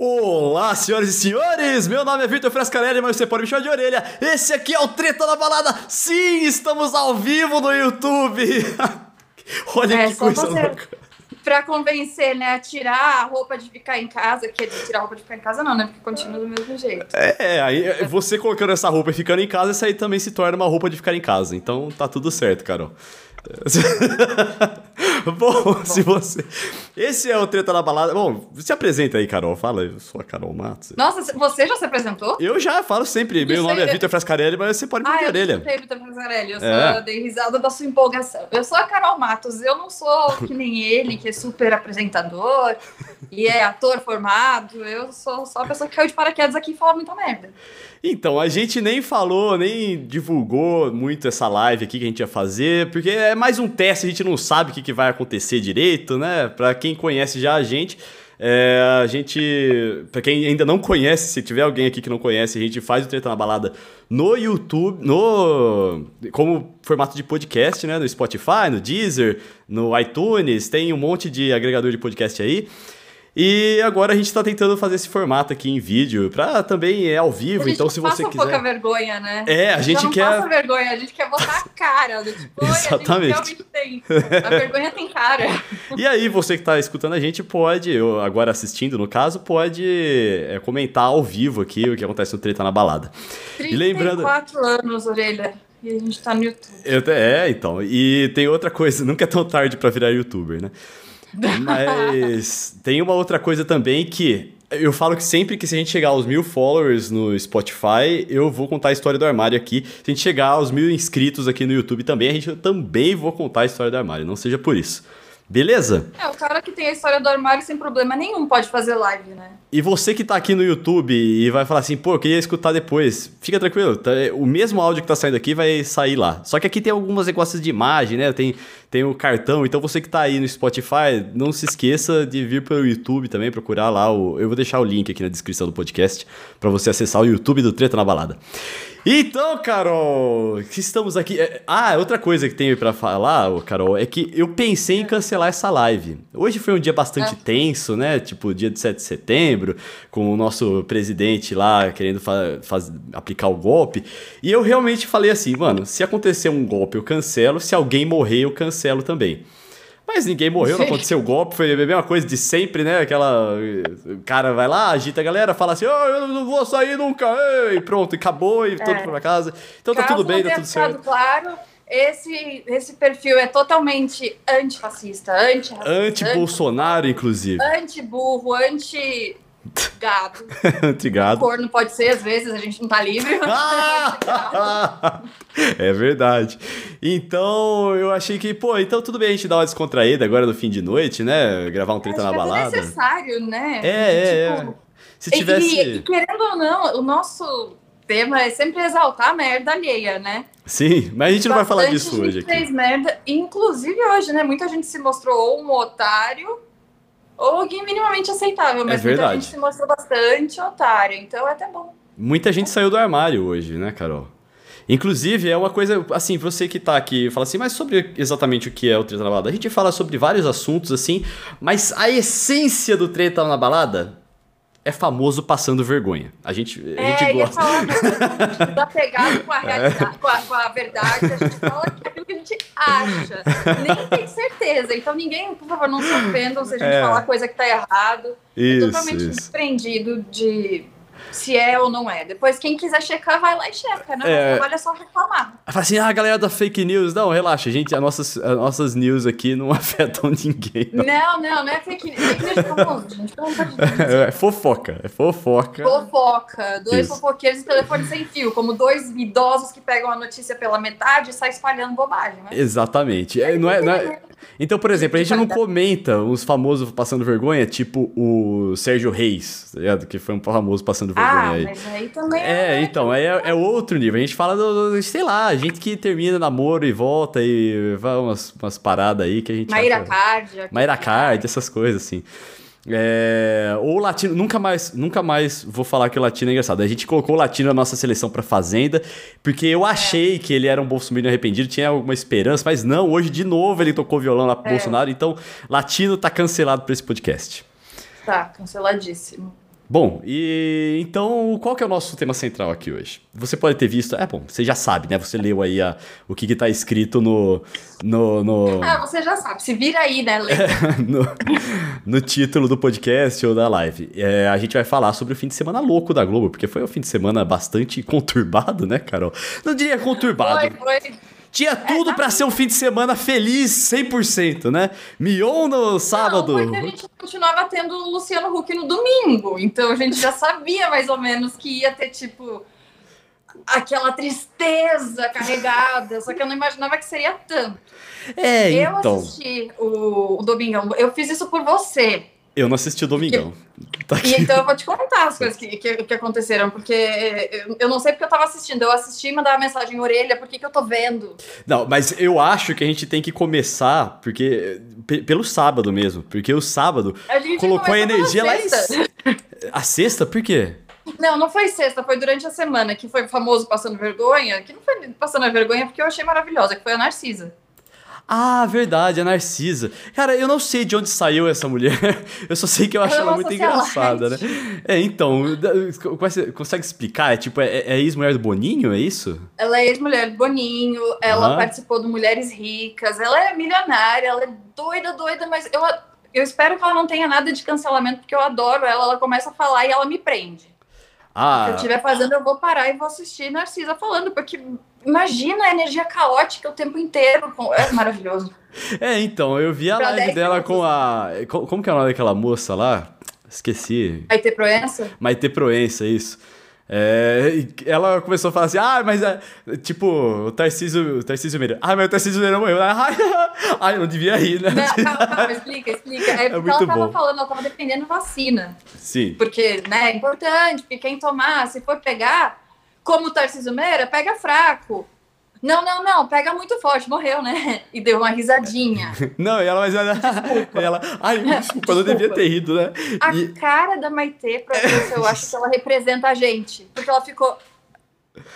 Olá, senhoras e senhores! Meu nome é Vitor Frescarelli, mas você pode me chamar de orelha. Esse aqui é o Treta na Balada. Sim, estamos ao vivo no YouTube. Olha É, que coisa você- louca. Pra convencer, né, a tirar a roupa de ficar em casa, quer dizer, tirar a roupa de ficar em casa não, né, porque continua do mesmo jeito. É, aí você colocando essa roupa e ficando em casa, isso aí também se torna uma roupa de ficar em casa. Então tá tudo certo, Carol. Bom, se você. Esse é o Treta na Balada. Bom, se apresenta aí, Carol. Fala, eu sou a Carol Matos. Nossa, você já se apresentou? Eu já falo sempre, meu nome é Vitor Frescarelli, mas você pode me Ah, chamar de eu orelha. escutei Vitor Frescarelli, eu só É. dei risada da sua empolgação. Eu sou a Carol Matos, eu não sou que nem ele, que é super apresentador e é ator formado, eu sou só a pessoa que caiu de paraquedas aqui e fala muita merda. Então, a gente nem falou, nem divulgou muito essa live aqui que a gente ia fazer, porque é mais um teste, a gente não sabe o que, que vai acontecer direito, né? Pra quem conhece já a gente, é, a gente. Pra quem ainda não conhece, se tiver alguém aqui que não conhece, a gente faz o Treta na Balada no YouTube, no. como formato de podcast, né? No Spotify, no Deezer, no iTunes, tem um monte de agregador de podcast aí. E agora a gente tá tentando fazer esse formato aqui em vídeo, pra também é ao vivo, então não se você passa pouca quiser. vergonha, né? É, a gente não quer. passa vergonha, a gente quer botar a cara. do Tipo, "Oi, Exatamente. A gente realmente tem. A vergonha tem cara. E aí, você que tá escutando a gente pode, ou agora assistindo no caso, pode é, comentar ao vivo aqui o que acontece no Treta na Balada. E lembrando- 34 anos, orelha. E a gente tá no YouTube. Eu é, então. E tem outra coisa, nunca é tão tarde pra virar youtuber, né? Mas tem uma outra coisa também que eu falo que sempre que se a gente chegar aos mil followers no Spotify, eu vou contar a história do armário aqui. Se a gente chegar aos mil inscritos aqui no YouTube também, a gente também vou contar a história do armário. Não seja por isso. Beleza? É, o cara que tem a história do armário sem problema nenhum pode fazer live, né? E você que tá aqui no YouTube e vai falar assim, pô, eu queria escutar depois, fica tranquilo, tá- o mesmo áudio que tá saindo aqui vai sair lá. Só que aqui tem algumas negócios de imagem, né? Tem, tem o cartão, então você que tá aí no Spotify, não se esqueça de vir pelo YouTube também, procurar lá o. Eu vou deixar o link aqui na descrição do podcast pra você acessar o YouTube do Treta na Balada. Então, Carol, estamos aqui. é- Ah, outra coisa que tenho pra falar, Carol, é que eu pensei em cancelar essa live. Hoje foi um dia bastante É. tenso, né? Tipo, dia de 7 de setembro, com o nosso presidente lá querendo aplicar o golpe. E eu realmente falei assim, mano, se acontecer um golpe, eu cancelo. Se alguém morrer, eu cancelo também. Mas ninguém morreu, não aconteceu o golpe, foi a mesma coisa de sempre, né? Aquela. O cara vai lá, agita a galera, fala assim: oh, eu não vou sair nunca, ei", e pronto, e acabou, e todo É. mundo pra casa. Então tá Caso tudo bem, tá tudo certo. claro, esse, esse perfil é totalmente antifascista, anti-racista, Anti-Bolsonaro, inclusive. anti-burro, anti-gado. Anti-gado. Corno pode ser, às vezes, a gente não tá livre. Ah! é verdade. Então, eu achei que, pô, então tudo bem a gente dar uma descontraída agora no fim de noite, né? Gravar um treta na é balada. necessário, né? É, é, Tipo, é. Se E- E, tivesse. querendo ou não, o nosso tema é sempre exaltar a merda alheia, né? Sim, mas a gente não vai falar Bastante disso hoje aqui. fez merda, inclusive hoje, né? Muita gente se mostrou ou um otário ou alguém minimamente aceitável, mas muita É verdade. gente se mostrou bastante otário, então é até bom. Muita gente saiu do armário hoje, né, Carol? Inclusive, é uma coisa, assim, você que tá aqui fala assim, mas sobre exatamente o que é o Treta na Balada? A gente fala sobre vários assuntos, assim, mas a essência do Treta na Balada é famoso passando vergonha. A gente, a é, gente ia gosta. falar da pegada com a realidade, com, a, com a verdade, a gente fala aquilo que a gente acha, nem tem certeza. Então ninguém, por favor, não se ofendam se a gente É. falar coisa que tá errado. é Isso, totalmente isso. desprendido de se é ou não é. Depois, quem quiser checar, vai lá e checa, né? É. É só reclamar. Fala assim, ah, a galera da fake news. Não, relaxa, gente, as nossas, as nossas news aqui não afetam ninguém. não. Não, não, não é fake news. Fake news famoso, gente. Pelo amor de Deus. É fofoca, é fofoca. Fofoca. Dois Isso. fofoqueiros e telefone sem fio. Como dois idosos que pegam a notícia pela metade e saem espalhando bobagem, né? Exatamente. É, não é, não é- Então, por exemplo, a gente não comenta os famosos passando vergonha, tipo o Sérgio Reis, tá ligado? Que foi um famoso passando vergonha Ah, aí. mas aí também É, então, aí é, é outro nível. A gente fala, do, sei lá, gente que termina namoro e volta e vai umas, umas paradas aí que a gente. Maíra acha- Card. Mayra Card, essas coisas assim. É, ou latino, nunca mais, nunca mais vou falar que o latino é engraçado. A gente colocou o latino na nossa seleção pra Fazenda, porque eu achei que ele era um bolsominion arrependido, tinha alguma esperança, mas não, hoje de novo ele tocou violão lá pro É. Bolsonaro, então latino tá cancelado pra esse podcast. Tá, canceladíssimo. Bom, e então qual que é o nosso tema central aqui hoje? Você pode ter visto, é bom, você já sabe, né? Você leu aí a, o que, que tá escrito no, no, no... Ah, você já sabe, se vira aí, né, Lê? no, no título do podcast ou da live. É, a gente vai falar sobre o fim de semana louco da Globo, porque foi um fim de semana bastante conturbado, né, Carol? Não diria conturbado. Foi, foi. Tinha tudo pra ser um fim de semana feliz 100%, né? Mion no sábado. Não, porque a gente continuava tendo o Luciano Huck no domingo. Então a gente já sabia mais ou menos que ia ter, tipo, aquela tristeza carregada. Só que eu não imaginava que seria tanto. É, Eu então. assisti o, o Domingão. Eu fiz isso por você. Eu não assisti o Domingão. Tá E aqui. então eu vou te contar as coisas que, que, que aconteceram, porque eu, eu não sei porque eu tava assistindo. Eu assisti e mandava mensagem em orelha, por que, que eu tô vendo? Não, mas eu acho que a gente tem que começar, porque. pe- pelo sábado mesmo. Porque o sábado A colocou a energia lá em. A sexta? Por quê? Não, não foi sexta, foi durante a semana, que foi famoso Passando Vergonha, que não foi Passando a Vergonha porque eu achei maravilhosa, que foi a Narcisa. Ah, verdade, a Narcisa. Cara, eu não sei de onde saiu essa mulher. Eu só sei que eu acho Ela é ela muito engraçada, né? É, então, da- consegue- explicar? É tipo, é, é ex-mulher do Boninho, é isso? Ela é ex-mulher do Boninho, ela Aham. participou do Mulheres Ricas, ela é milionária, ela é doida, doida, mas eu, eu espero que ela não tenha nada de cancelamento, porque eu adoro ela, ela começa a falar e ela me prende. Se Ah, eu estiver fazendo, eu vou parar e vou assistir Narcisa falando, porque imagina a energia caótica o tempo inteiro. É maravilhoso. é, então, eu vi a Pra live 10 dela minutos. com a. co- Como que é o nome daquela moça lá? Esqueci. Vai ter Proença? Maite Proença, isso. É, ela começou a falar assim, ah, mas é, tipo, o Tarcísio, o Tarcísio Meira. Ah, mas o Tarcísio Meira morreu. Ai, ai, eu não devia rir, né? Não, calma, calma, explica, explica. É porque muito ela tava bom. falando, ela tava defendendo vacina. Sim. Porque, né, é importante, porque quem tomar, se for pegar, como o Tarcísio Meira, pega fraco. Não, não, não, pega muito forte, morreu, né? E deu uma risadinha. Não, e ela, mas ela, ela ai, desculpa, eu não devia ter rido, né? A E- cara da Maitê, pra eu acho que ela representa a gente. Porque ela ficou.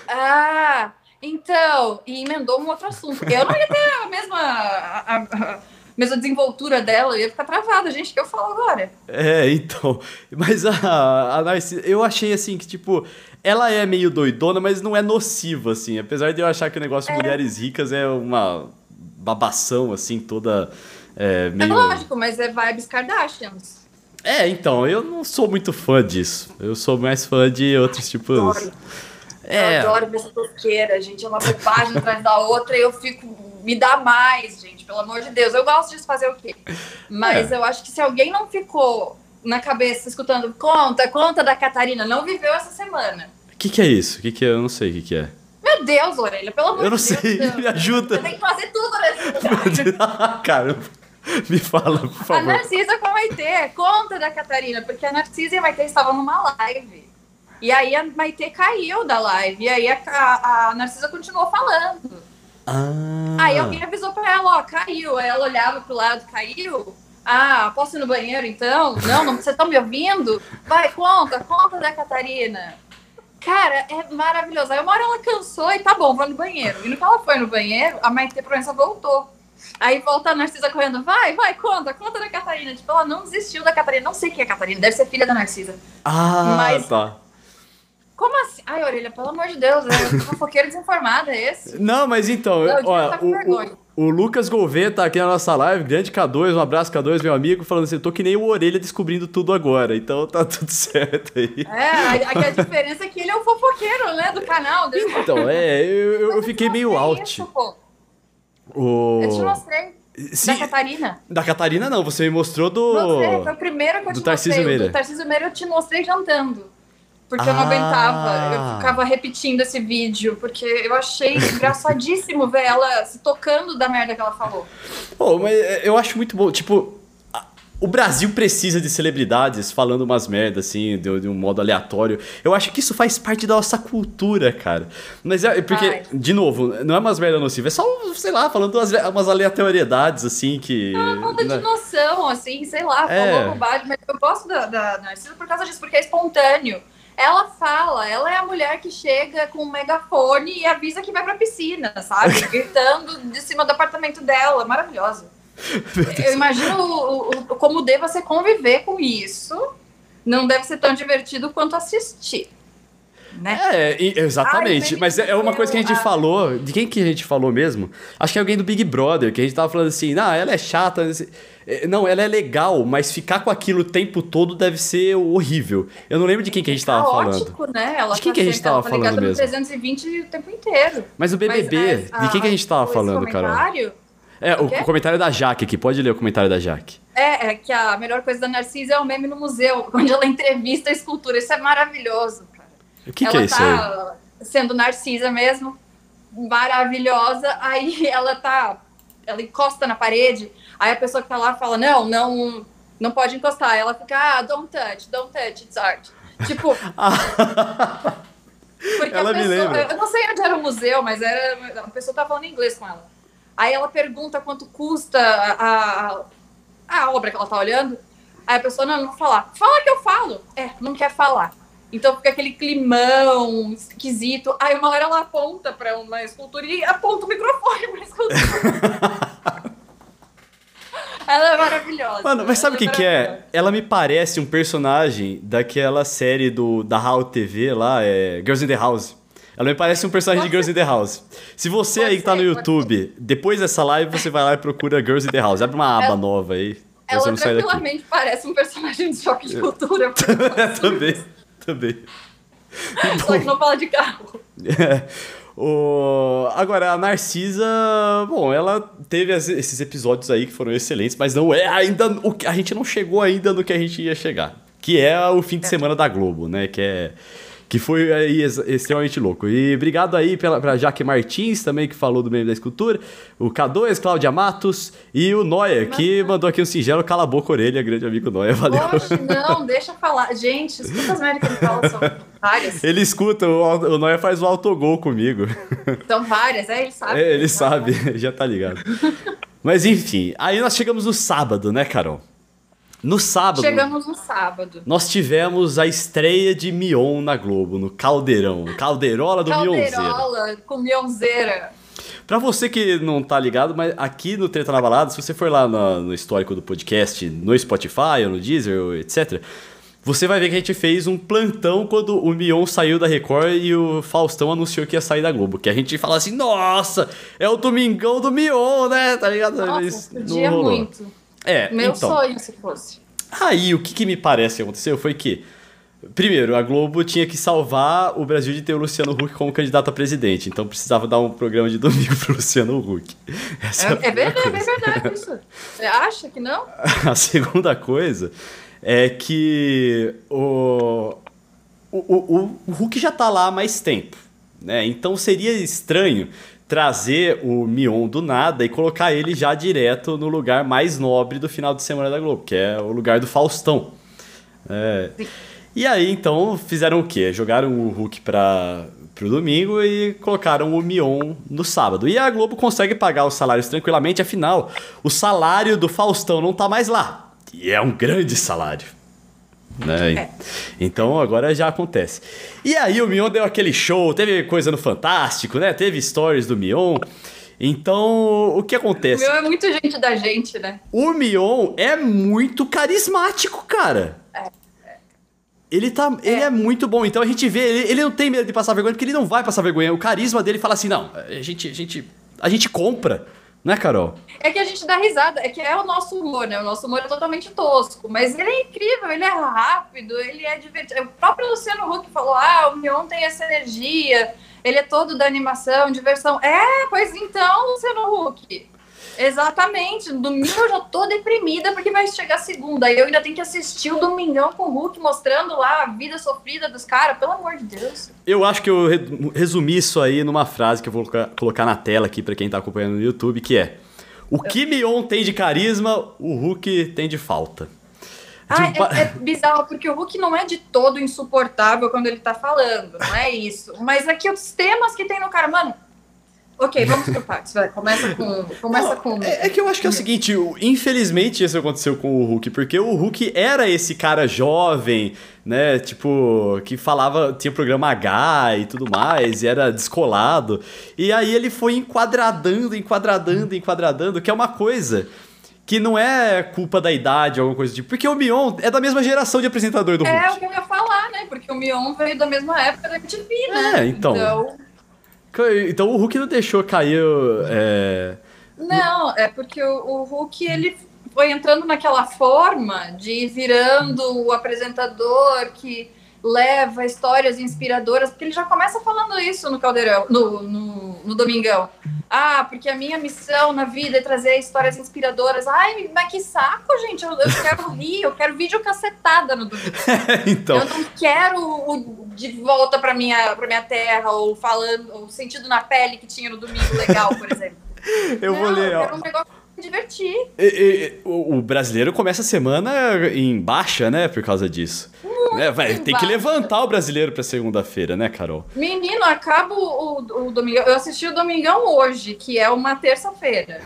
Ah, então. E emendou um outro assunto. Eu não ia ter a mesma. A, a- a mesma desenvoltura dela, eu ia ficar travada, gente. O que eu falo agora? É, então. Mas a, a Narcisa, eu achei assim que, tipo, ela é meio doidona, mas não é nociva, assim. Apesar de eu achar que o negócio de mulheres ricas é uma babação, assim, toda. É, É meio. lógico, mas é vibes Kardashians. É, então, eu não sou muito fã disso. Eu sou mais fã de outros tipos. Adoro. É. Eu adoro ver essa tosqueira, gente. É uma bobagem atrás da outra e eu fico. Me dá mais, gente, pelo amor de Deus. Eu gosto de fazer o quê? Mas É. eu acho que se alguém não ficou na cabeça escutando conta, conta da Catarina, não viveu essa semana. O que, que é isso? O que, que é? Eu não sei o que, que é. Meu Deus, Orelha, pelo amor Eu não de Deus. sei, Deus. me ajuda. Você tem que fazer tudo nesse lugar. Caramba. Me fala, por A favor. Narcisa com a Maitê, conta da Catarina, porque a Narcisa e a Maitê estavam numa live. E aí a Maitê caiu da live. E aí a, a, a Narcisa continuou falando. Ah. Aí alguém avisou pra ela, ó, caiu. Aí ela olhava pro lado, caiu. Ah, posso ir no banheiro então? Não, não vocês estão me ouvindo? Vai, conta, conta da Catarina. Cara, é maravilhoso. Aí uma hora ela cansou e tá bom, vou no banheiro. E no que ela foi no banheiro, a Maite Proença voltou. Aí volta a Narcisa correndo, vai, vai, conta, conta da Catarina. Tipo, ela não desistiu da Catarina. Não sei quem é a Catarina, deve ser filha da Narcisa. Ah, Mas- tá. Como assim? Ai, Orelha, pelo amor de Deus, é fofoqueiro desinformado, é esse? Não, mas então, Não, com o, vergonha. o, o Lucas Gouveia tá aqui na nossa live, grande K2, um abraço K2, meu amigo, falando assim, eu tô que nem o Orelha descobrindo tudo agora, então tá tudo certo aí. É, a, a, diferença é que ele é o fofoqueiro, né, do canal. dele. Então, é, eu, eu- eu fiquei te meio mostrei out. isso, pô. O... Eu te mostrei. Da Catarina. da Catarina não, você me mostrou do... Mostrei, foi o primeiro que eu do te Tarcísio mostrei. Meira. Do Tarcísio Meira eu te mostrei jantando. Porque eu não Ah. aguentava. Eu ficava repetindo esse vídeo. Porque eu achei engraçadíssimo ver ela se tocando da merda que ela falou. Pô, mas é, eu acho muito bom, tipo... O Brasil precisa de celebridades falando umas merdas, assim, de, de um modo aleatório. Eu acho que isso faz parte da nossa cultura, cara. Mas é porque, Faz. de novo, não é umas merdas nocivas, é só, sei lá, falando umas, umas aleatoriedades, assim, que. Falta né? de noção, assim, sei lá, É. falou bobagem. Mas eu gosto da, da Narcisa por causa disso, porque é espontâneo. Ela fala, ela é a mulher que chega com um megafone e avisa que vai pra piscina, sabe? Gritando de cima do apartamento dela. Maravilhosa. Eu imagino o- o- como deva ser conviver com isso não deve ser tão divertido quanto assistir. Né? É, exatamente. Ai, Mas é uma coisa que a gente falou. De quem que a gente falou mesmo? Acho que é alguém do Big Brother, que a gente tava falando assim, não, ela é chata. É, não, ela é legal, mas ficar com aquilo o tempo todo deve ser horrível. Eu não lembro de quem que a gente tava Caótico, falando. né? Ela de quem tá que a gente sempre, tava tá falando mesmo? 320 o tempo inteiro. Mas o BBB, mas, de quem que a gente tava falando, Carol? É, o, o, comentário da Jaque aqui. Pode ler o comentário da Jaque. É, é que a melhor coisa da Narcisa é o meme no museu, onde ela entrevista a escultura. Isso é maravilhoso. O que, que é isso tá aí? sendo Narcisa mesmo, maravilhosa, aí ela tá, ela encosta na parede, aí a pessoa que tá lá fala, não, não, não pode encostar, ela fica, ah, don't touch, don't touch, it's art. Tipo... porque ela a pessoa. Eu não sei onde era o museu, mas era, a pessoa tava falando inglês com ela. Aí ela pergunta quanto custa a, a, a obra que ela tá olhando, aí a pessoa, não, não vou falar. Fala que eu falo. É, não quer falar. Então fica aquele climão esquisito. Aí uma hora ela aponta para uma escultura e aponta o microfone para escultura. ela é maravilhosa. Mano, mas sabe o é que, que é? Ela me parece um personagem daquela série do, da HAL TV lá, é Girls in the House. Ela me parece um personagem de Girls in the House. Se você pode aí que tá no YouTube, depois dessa live você vai lá e procura Girls in the House. Abre uma aba ela, nova aí. Ela tranquilamente parece um personagem de choque de cultura. Também. Também. Só que não fala de carro. É. O... Agora, a Narcisa, bom, ela teve esses episódios aí que foram excelentes, mas não é ainda. O... A gente não chegou ainda no que a gente ia chegar. Que é o fim de é. semana da Globo, né? Que é que foi aí extremamente louco. E obrigado aí pela, pra Jaque Martins também, que falou do meme da escultura, o K2, Cláudia Matos e o Noia, que mandou aqui um singelo cala a boca orelha, grande amigo Noia, valeu. Poxa, não, deixa falar. Gente, escuta as merdas que ele fala, são várias. Ele escuta, o, o Noia faz o autogol comigo. São várias, é, ele sabe. É, ele sabe, já tá ligado. Mas enfim, aí nós chegamos no sábado, né, Carol? No sábado. Chegamos no sábado. Nós tivemos a estreia de Mion na Globo, no Caldeirão. Caldeirola do Mionzeira. Caldeirola com Mionzeira. Pra você que não tá ligado, mas aqui no Treta na Balada, se você for lá no, no histórico do podcast, no Spotify ou no Deezer, etc., você vai ver que a gente fez um plantão quando o Mion saiu da Record e o Faustão anunciou que ia sair da Globo. Que a gente fala assim, nossa, é o Domingão do Mion, né? Tá ligado? Nossa, Mas podia muito. É, Meu então, sonho se fosse. Aí, o que, que me parece que aconteceu foi que, primeiro, a Globo tinha que salvar o Brasil de ter o Luciano Huck como candidato a presidente. Então precisava dar um programa de domingo pro Luciano Huck. É, é, é verdade, coisa. é verdade isso. Você acha que não? a segunda coisa é que o, o, o, o Huck já tá lá há mais tempo. Né? Então seria estranho trazer o Mion do nada e colocar ele já direto no lugar mais nobre do final de semana da Globo, que é o lugar do Faustão. É. E aí, então, fizeram o quê? Jogaram o Hulk para pro domingo e colocaram o Mion no sábado. E a Globo consegue pagar os salários tranquilamente, afinal, o salário do Faustão não tá mais lá. E é um grande salário. Né? É. Então agora já acontece. E aí o Mion deu aquele show, teve coisa no Fantástico, né? Teve stories do Mion. Então, o que acontece? O Mion é muito gente da gente, né? O Mion é muito carismático, cara. É. Ele, tá, é. ele é muito bom, então a gente vê, ele, ele não tem medo de passar vergonha, porque ele não vai passar vergonha. O carisma dele fala assim: não, a gente, a gente, a gente compra. Né, Carol? É que a gente dá risada, é que é o nosso humor, né? O nosso humor é totalmente tosco, mas ele é incrível, ele é rápido, ele é divertido. O próprio Luciano Huck falou: ah, o Mion tem essa energia, ele é todo da animação, diversão. É, pois então, Luciano Huck. Exatamente. No domingo eu já tô deprimida porque vai chegar segunda. E eu ainda tenho que assistir o Domingão com o Hulk mostrando lá a vida sofrida dos caras. Pelo amor de Deus. Eu acho que eu resumi isso aí numa frase que eu vou colocar na tela aqui para quem tá acompanhando no YouTube, que é o que Mion tem de carisma, o Hulk tem de falta. Ah, tipo, é, é, bizarro, porque o Hulk não é de todo insuportável quando ele tá falando, não é isso. Mas aqui é os temas que tem no cara, mano, Ok, vamos por partes, vai. Começa com. Começa Não, com... É, é, que eu acho que é o seguinte, infelizmente isso aconteceu com o Hulk, porque o Hulk era esse cara jovem, né? Tipo, que falava, tinha programa H e tudo mais, e era descolado. E aí ele foi enquadradando, enquadradando, enquadradando, que é uma coisa que não é culpa da idade alguma coisa tipo. Porque o Mion é da mesma geração de apresentador do É Hulk. o que eu ia falar, né? Porque o Mion veio da mesma época da MTV, né? É, então. Então o Hulk não deixou cair. É... Não, é porque o, o Hulk ele foi entrando naquela forma de ir virando o apresentador que leva histórias inspiradoras, porque ele já começa falando isso no Caldeirão, no, no, no Domingão. Ah, porque a minha missão na vida é trazer histórias inspiradoras. Ai, mas que saco, gente. Eu, eu quero rir, eu quero vídeo cacetada no domingo. então. Eu não quero o de volta pra minha, pra minha terra, ou falando, o sentido na pele que tinha no domingo legal, por exemplo. Eu não, vou ler, eu ó. quero um negócio divertir. E- e- o o brasileiro começa a semana em baixa, né? Por causa disso. Né, vai, tem que levantar o brasileiro pra segunda-feira, né, Carol? Menino, acaba o, o, Domingão. Eu assisti o Domingão hoje, que é uma terça-feira.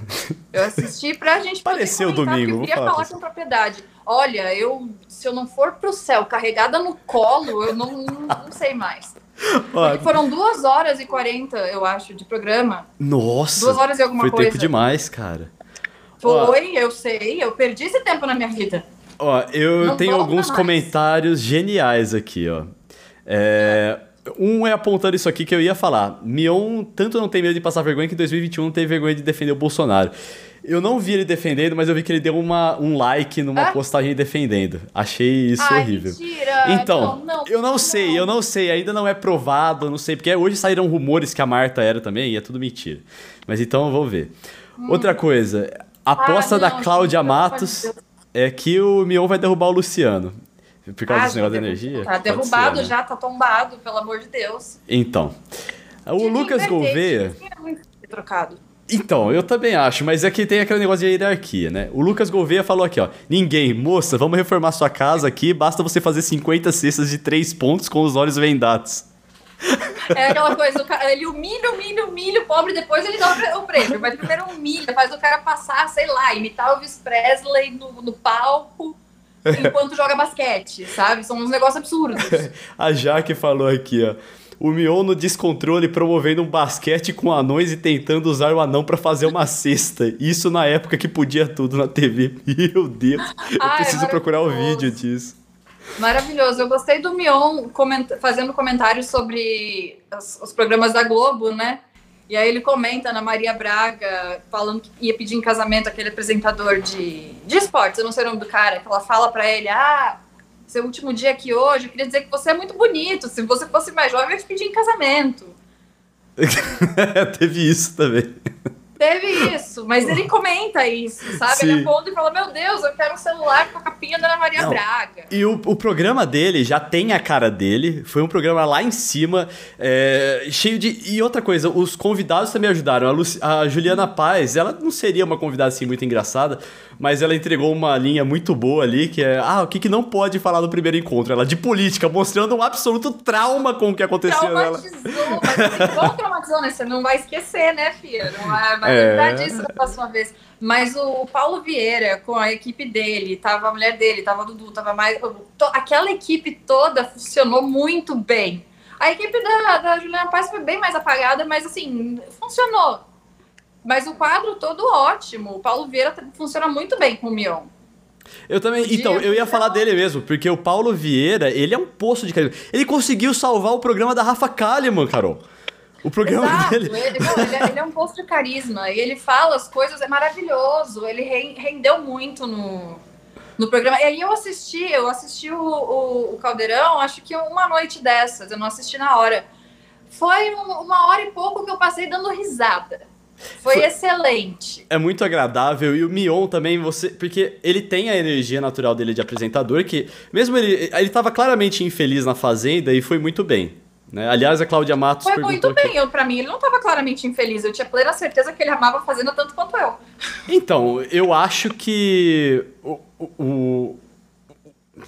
Eu assisti pra gente poder Pareceu comentar, domingo, Eu queria falar falar com propriedade. Olha, eu, se eu não for pro céu carregada no colo, eu não, não, não sei mais. Ó, Porque foram duas horas e quarenta, eu acho, de programa. nossa, Duas horas e alguma foi coisa. tempo demais, cara. Ó. Foi, eu sei, eu perdi esse tempo na minha vida. Ó, eu Não tenho alguns mais. comentários geniais aqui, ó. É, um é apontando isso aqui que eu ia falar. Mion tanto não tem medo de passar vergonha que em 2021 não teve vergonha de defender o Bolsonaro. Eu não vi ele defendendo, mas eu vi que ele deu uma, um like numa Ah? postagem defendendo. Achei isso Ai, horrível. mentira. Então, não, não, eu não sei, eu não sei, ainda não é provado, não sei, porque hoje saíram rumores que a Marta era também, e é tudo mentira. Mas então vamos ver. Outra coisa, a aposta Hum. Ah, da não, Cláudia Matos Deus. É que o Mion vai derrubar o Luciano. Por causa Ah, desse negócio da energia? Tá derrubado ser, né? já, tá tombado, pelo amor de Deus. Então. O que Lucas Gouveia. ter trocado. Então, eu também acho, mas é que tem aquele negócio de hierarquia, né? O Lucas Gouveia falou aqui, ó. Ninguém, moça, vamos reformar sua casa aqui, basta você fazer 50 cestas de 3 pontos com os olhos vendados. É aquela coisa, o cara, ele humilha, humilha, humilha o pobre, depois ele dá o prêmio. Mas primeiro humilha, faz o cara passar, sei lá, imitar o Elvis Presley no, no palco enquanto joga basquete, sabe? São uns negócios absurdos. A Jaque falou aqui, ó. O Mion no descontrole promovendo um basquete com anões e tentando usar o anão pra fazer uma cesta. Isso na época que podia tudo na TV. Meu Deus, eu Ai, preciso procurar o vídeo disso. Maravilhoso. Eu gostei do Mion coment- fazendo comentários sobre os, programas da Globo, né? E aí ele comenta na Maria Braga, falando que ia pedir em casamento aquele apresentador de, de esportes, eu não sei o nome do cara, que ela fala pra ele, ah, seu último dia aqui hoje, eu queria dizer que você é muito bonito, se você fosse mais jovem, eu ia te pedir em casamento. Teve isso também. Teve isso, mas ele comenta isso, sabe? Sim. Ele aponta e fala, meu Deus, eu quero um celular com a capinha da Ana Maria Não. Braga. E o, o programa dele já tem a cara dele. Foi um programa lá em cima, é, cheio de. E outra coisa, os convidados também ajudaram. A, Luci- a Juliana Paz, ela não seria uma convidada assim muito engraçada, mas ela entregou uma linha muito boa ali, que é: ah, o que, que não pode falar no primeiro encontro? Ela de política, mostrando um absoluto trauma com o que aconteceu nela. Traumatizou, mas assim, igual traumatizou, né? Você não vai esquecer, né, filha? Não vai, vai É. lembrar disso da próxima vez. Mas o Paulo Vieira, com a equipe dele, tava a mulher dele, tava a Dudu, tava mais. to- Aquela equipe toda funcionou muito bem. A equipe da, da Juliana Paz foi bem mais apagada, mas assim, funcionou. Mas o quadro todo ótimo. O Paulo Vieira funciona muito bem com o Mion. Eu também. Podia Então, eu ia falar dele mesmo, porque o Paulo Vieira, ele é um poço de carisma. Ele conseguiu salvar o programa da Rafa Kalimann, Carol. O programa Exato, dele. ele, não, ele, é, ele é um posto de carisma e ele fala as coisas, é maravilhoso. Ele ren- rendeu muito no, no programa. E aí eu assisti, eu assisti o, o, o Caldeirão, acho que uma noite dessas, eu não assisti na hora. Foi um- uma hora e pouco que eu passei dando risada. Foi, Foi- excelente. É muito agradável e o Mion também, você. Porque ele tem a energia natural dele de apresentador, que mesmo ele. Ele tava claramente infeliz na Fazenda e foi muito bem. Né? Aliás, a Cláudia Matos Foi muito bem. Eu, pra mim, ele não estava claramente infeliz. Eu tinha plena certeza que ele amava a Fazenda tanto quanto eu. Então, eu acho que. O-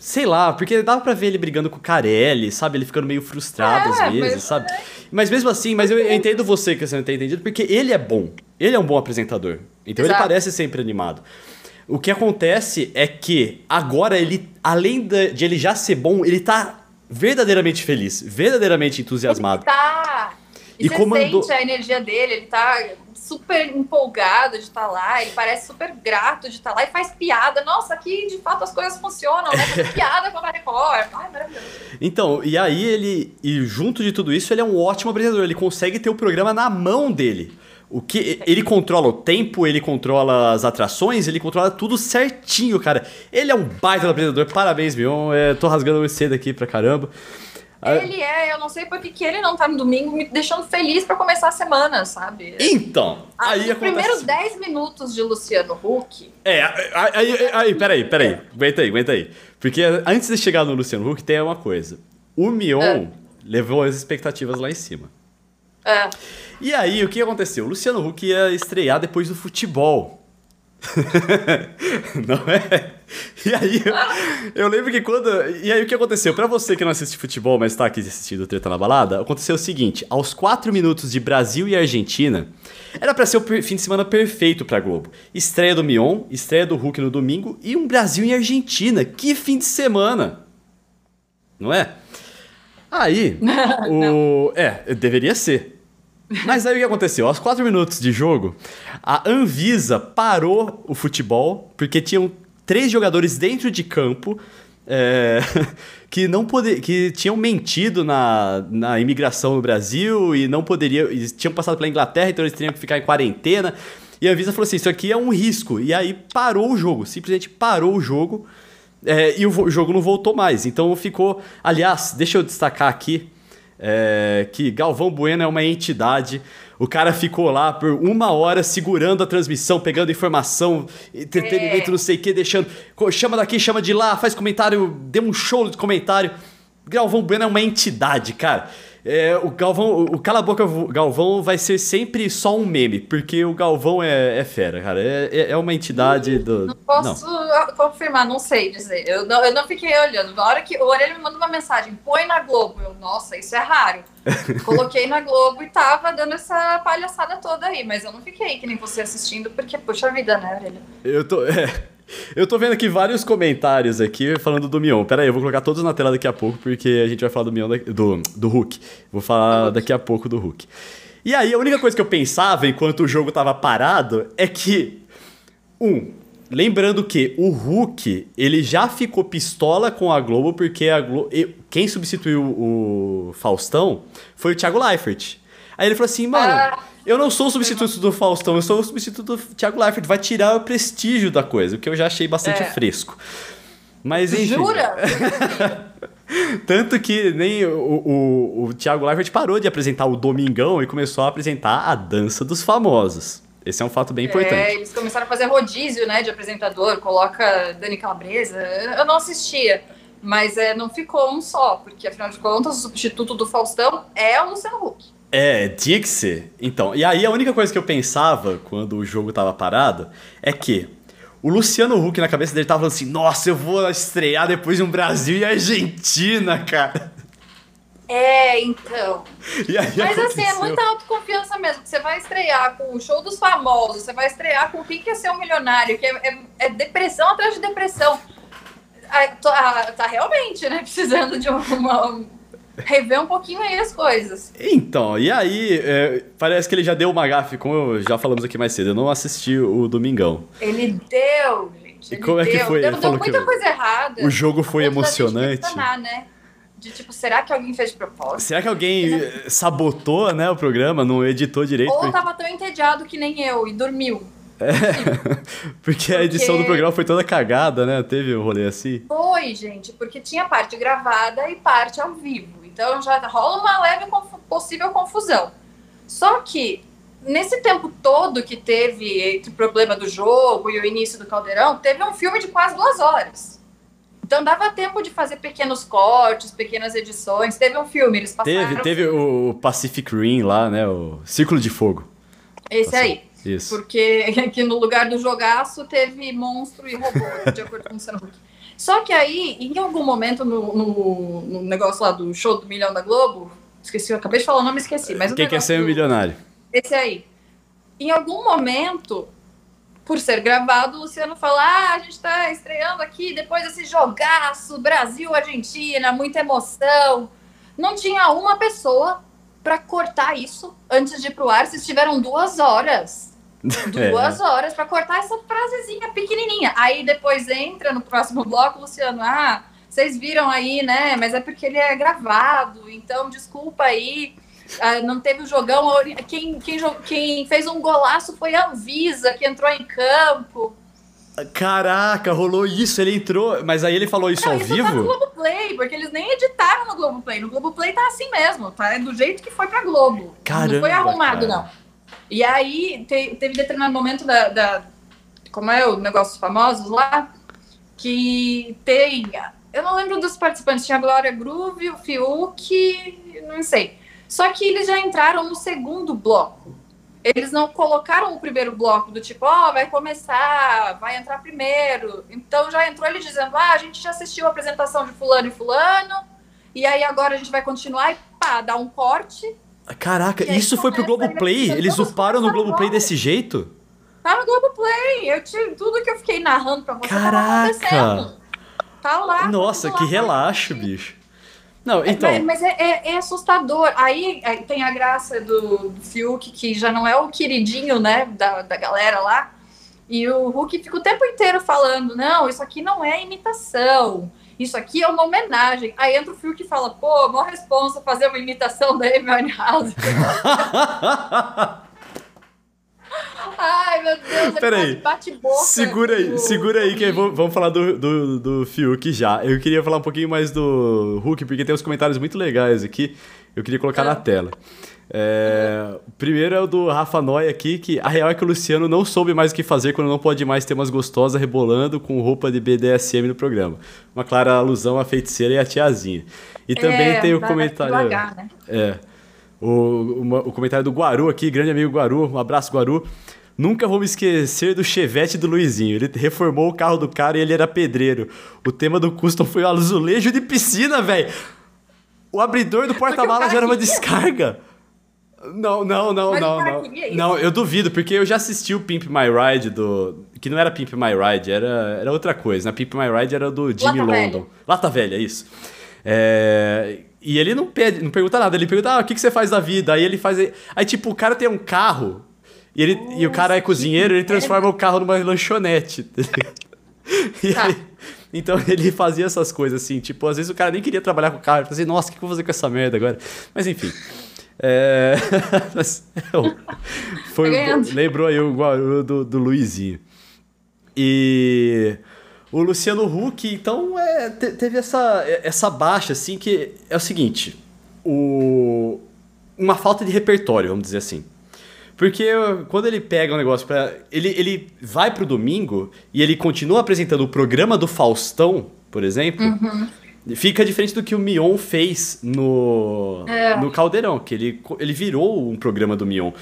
sei lá, porque dava pra ver ele brigando com o Carelli, sabe? Ele ficando meio frustrado É, às vezes, mas- sabe? Mas mesmo assim, mas eu, eu entendo você que você não tem entendido, porque ele é bom. Ele é um bom apresentador. Então ele Exato. parece sempre animado. O que acontece é que agora ele, além de, ele já ser bom, ele tá verdadeiramente feliz, verdadeiramente entusiasmado. Tá. E, e você comandou... sente a energia dele, ele tá super empolgado de estar tá lá, ele parece super grato de estar tá lá e faz piada. Nossa, aqui de fato as coisas funcionam, né? Faz piada com a Record. Ai, maravilhoso. Então, e aí ele, e junto de tudo isso, ele é um ótimo apresentador, ele consegue ter o programa na mão dele. O que ele controla o tempo, ele controla as atrações, ele controla tudo certinho, cara. Ele é um baita apresentador. Parabéns, Mion. É, tô rasgando o cedo aqui pra caramba. Ah, ele é, eu não sei porque que ele não tá no domingo me deixando feliz para começar a semana, sabe? Então, ah, aí Os primeiros 10 minutos de Luciano Huck. É, aí, aí, aí, peraí, peraí, aguenta aí, aguenta aí. Porque antes de chegar no Luciano Huck, tem uma coisa. O Mion é. levou as expectativas lá em cima. É. E aí, o que aconteceu? O Luciano Huck ia estrear depois do futebol. não é? E aí, eu, eu, lembro que quando. E aí, o que aconteceu? Para você que não assiste futebol, mas tá aqui assistindo Treta na Balada, aconteceu o seguinte: aos 4 minutos de Brasil e Argentina, era para ser o fim de semana perfeito pra Globo. Estreia do Mion, estreia do Hulk no domingo e um Brasil e Argentina. Que fim de semana! Não é? Aí, o. É, deveria ser. Mas aí o que aconteceu? Aos 4 minutos de jogo, a Anvisa parou o futebol porque tinham três jogadores dentro de campo é, que não poder, que tinham mentido na, na imigração no Brasil e não poderiam. Tinham passado pela Inglaterra, então eles teriam que ficar em quarentena. E a Anvisa falou assim: isso aqui é um risco. E aí parou o jogo, simplesmente parou o jogo. É, e o jogo não voltou mais. Então ficou. Aliás, deixa eu destacar aqui é, que Galvão Bueno é uma entidade. O cara ficou lá por uma hora segurando a transmissão, pegando informação, entretenimento, é. não sei o que, deixando. Chama daqui, chama de lá, faz comentário, deu um show de comentário. Galvão Bueno é uma entidade, cara. É, o Galvão, o Cala a Boca Galvão vai ser sempre só um meme, porque o Galvão é, é fera, cara. É, é, é uma entidade do. Não posso não. confirmar, não sei dizer. Eu não, eu não fiquei olhando. Na hora que o Orelha me manda uma mensagem, põe na Globo. Eu, nossa, isso é raro. Coloquei na Globo e tava dando essa palhaçada toda aí, mas eu não fiquei que nem você assistindo, porque, puxa vida, né, Orelha? Eu tô. É. Eu tô vendo aqui vários comentários aqui falando do Mion. Pera aí, eu vou colocar todos na tela daqui a pouco, porque a gente vai falar do Mion, do, do Hulk. Vou falar daqui a pouco do Hulk. E aí, a única coisa que eu pensava enquanto o jogo tava parado é que, um, lembrando que o Hulk, ele já ficou pistola com a Globo, porque a Globo, quem substituiu o Faustão foi o Thiago Leifert. Aí ele falou assim, mano... Ah eu não sou o substituto do Faustão, eu sou o substituto do Thiago Leifert. Vai tirar o prestígio da coisa, o que eu já achei bastante é. fresco. Mas enfim. Jura? Tanto que nem o, o, o Thiago Leifert parou de apresentar o Domingão e começou a apresentar a dança dos famosos. Esse é um fato bem é, importante. É, eles começaram a fazer rodízio, né, de apresentador, coloca Dani Calabresa. Eu não assistia, mas é, não ficou um só, porque afinal de contas o substituto do Faustão é o Luciano Huck. É, tinha que ser. Então, e aí a única coisa que eu pensava quando o jogo tava parado é que o Luciano Huck na cabeça dele tava falando assim: Nossa, eu vou estrear depois de um Brasil e Argentina, cara. É, então. Mas aconteceu. assim, é muita autoconfiança mesmo. Você vai estrear com o show dos famosos, você vai estrear com quem quer ser um milionário, que é, é, é depressão atrás de depressão. tá, tá realmente, né, precisando de uma, rever um pouquinho aí as coisas. Então, e aí, é, parece que ele já deu uma gafe, como já falamos aqui mais cedo. Eu não assisti o Domingão. Ele deu, gente. Ele e como é que foi? Deu, ele deu muita coisa errada. O jogo foi emocionante. né? De tipo, será que alguém fez de propósito? Será que alguém sabotou, né, o programa, não editou direito? Ou porque... tava tão entediado que nem eu e dormiu. É, porque a edição porque... do programa foi toda cagada, né? Teve um rolê assim? Foi, gente, porque tinha parte gravada e parte ao vivo. Então já rola uma leve possível confusão. Só que nesse tempo todo que teve entre o problema do jogo e o início do Caldeirão, teve um filme de quase duas horas. Então dava tempo de fazer pequenos cortes, pequenas edições. Teve um filme, eles passaram. Teve, teve o Pacific Rim lá, né? O Círculo de Fogo. Esse Passou. aí. Isso. Porque aqui no lugar do jogaço teve monstro e robô, de acordo com o Huck. Só que aí, em algum momento no, no, no, negócio lá do show do Milhão da Globo, esqueci, eu acabei de falar o nome esqueci. Mas Quem quer ser um milionário? Esse aí. Em algum momento, por ser gravado, o Luciano fala: Ah, a gente está estreando aqui depois desse jogaço, Brasil-Argentina, muita emoção. Não tinha uma pessoa para cortar isso antes de ir pro ar. Vocês tiveram duas horas. Duas é. horas para cortar essa frasezinha pequenininha. Aí depois entra no próximo bloco, Luciano. Ah, vocês viram aí, né? Mas é porque ele é gravado, então desculpa aí. Ah, não teve o jogão. Quem, quem, quem fez um golaço foi a Anvisa, que entrou em campo. Caraca, rolou isso, ele entrou, mas aí ele falou isso não, ao isso vivo? Tá no Globoplay, porque eles nem editaram no Globoplay. No Globoplay tá assim mesmo, tá? É do jeito que foi pra Globo. Caramba, não foi arrumado, cara. não. E aí te, teve determinado momento da, da. Como é o negócio famosos lá? Que tem. Eu não lembro dos participantes, tinha a Glória Groove, o Fiuk, não sei. Só que eles já entraram no segundo bloco. Eles não colocaram o primeiro bloco do tipo, ó, oh, vai começar, vai entrar primeiro. Então já entrou ele dizendo, ah, a gente já assistiu a apresentação de fulano e fulano, e aí agora a gente vai continuar e pá, dá um corte. Caraca, isso foi pro Globoplay? Eles uparam no Globoplay desse jeito? Tá no Globoplay. Eu tive tudo que eu fiquei narrando pra você. Caraca! Tá lá. Nossa, tá que relaxo, bicho. Não, então. Mas, mas é, é, é, assustador. Aí tem a graça do, do Fiuk, que já não é o queridinho, né, da, da galera lá. E o Hulk fica o tempo inteiro falando: não, isso aqui não é imitação. Isso aqui é uma homenagem. Aí entra o Fiuk e fala: pô, mó responsa fazer uma imitação da Amy Winehouse. Ai, meu Deus, é Peraí. bate-boca. Segura aí, do... segura aí, que vamos falar do, do, do Fiuk já. Eu queria falar um pouquinho mais do Hulk, porque tem uns comentários muito legais aqui. Eu queria colocar na tela. É, primeiro é o do Rafa Noy aqui, que a real é que o Luciano não soube mais o que fazer quando não pode mais ter umas gostosas rebolando com roupa de BDSM no programa. Uma clara alusão à feiticeira e à tiazinha. E também é, tem o comentário. Devagar, né? É. O, uma, o comentário do Guaru aqui, grande amigo Guaru, um abraço, Guaru. Nunca vou me esquecer do Chevette do Luizinho. Ele reformou o carro do cara e ele era pedreiro. O tema do custom foi o azulejo de piscina, velho. O abridor do porta-malas era uma descarga. Não, não, não, Mas não, não. Não, eu duvido, porque eu já assisti o Pimp My Ride do. Que não era Pimp My Ride, era, era outra coisa. Na né? Pimp My Ride era do Jimmy Lata London. Velha. Lata Velha, isso. É... E ele não pede, não pergunta nada, ele pergunta, ah, o que, que você faz da vida? Aí ele faz. Aí, tipo, o cara tem um carro e, ele, e o cara é cozinheiro, ele transforma o carro numa lanchonete. Tá. aí- então ele fazia essas coisas assim, tipo, às vezes o cara nem queria trabalhar com o carro, ele fazia, nossa, o que eu vou fazer com essa merda agora? Mas enfim. É... é, foi, Tá lembrou aí o Guaru do, do Luizinho. E o Luciano Huck, então, é, te- teve essa, essa baixa, assim, que é o seguinte: o, uma falta de repertório, vamos dizer assim. Porque quando ele pega um negócio pra. Ele, ele vai pro domingo e ele continua apresentando o programa do Faustão, por exemplo. Fica diferente do que o Mion fez no, É. no Caldeirão, que ele, ele virou um programa do Mion.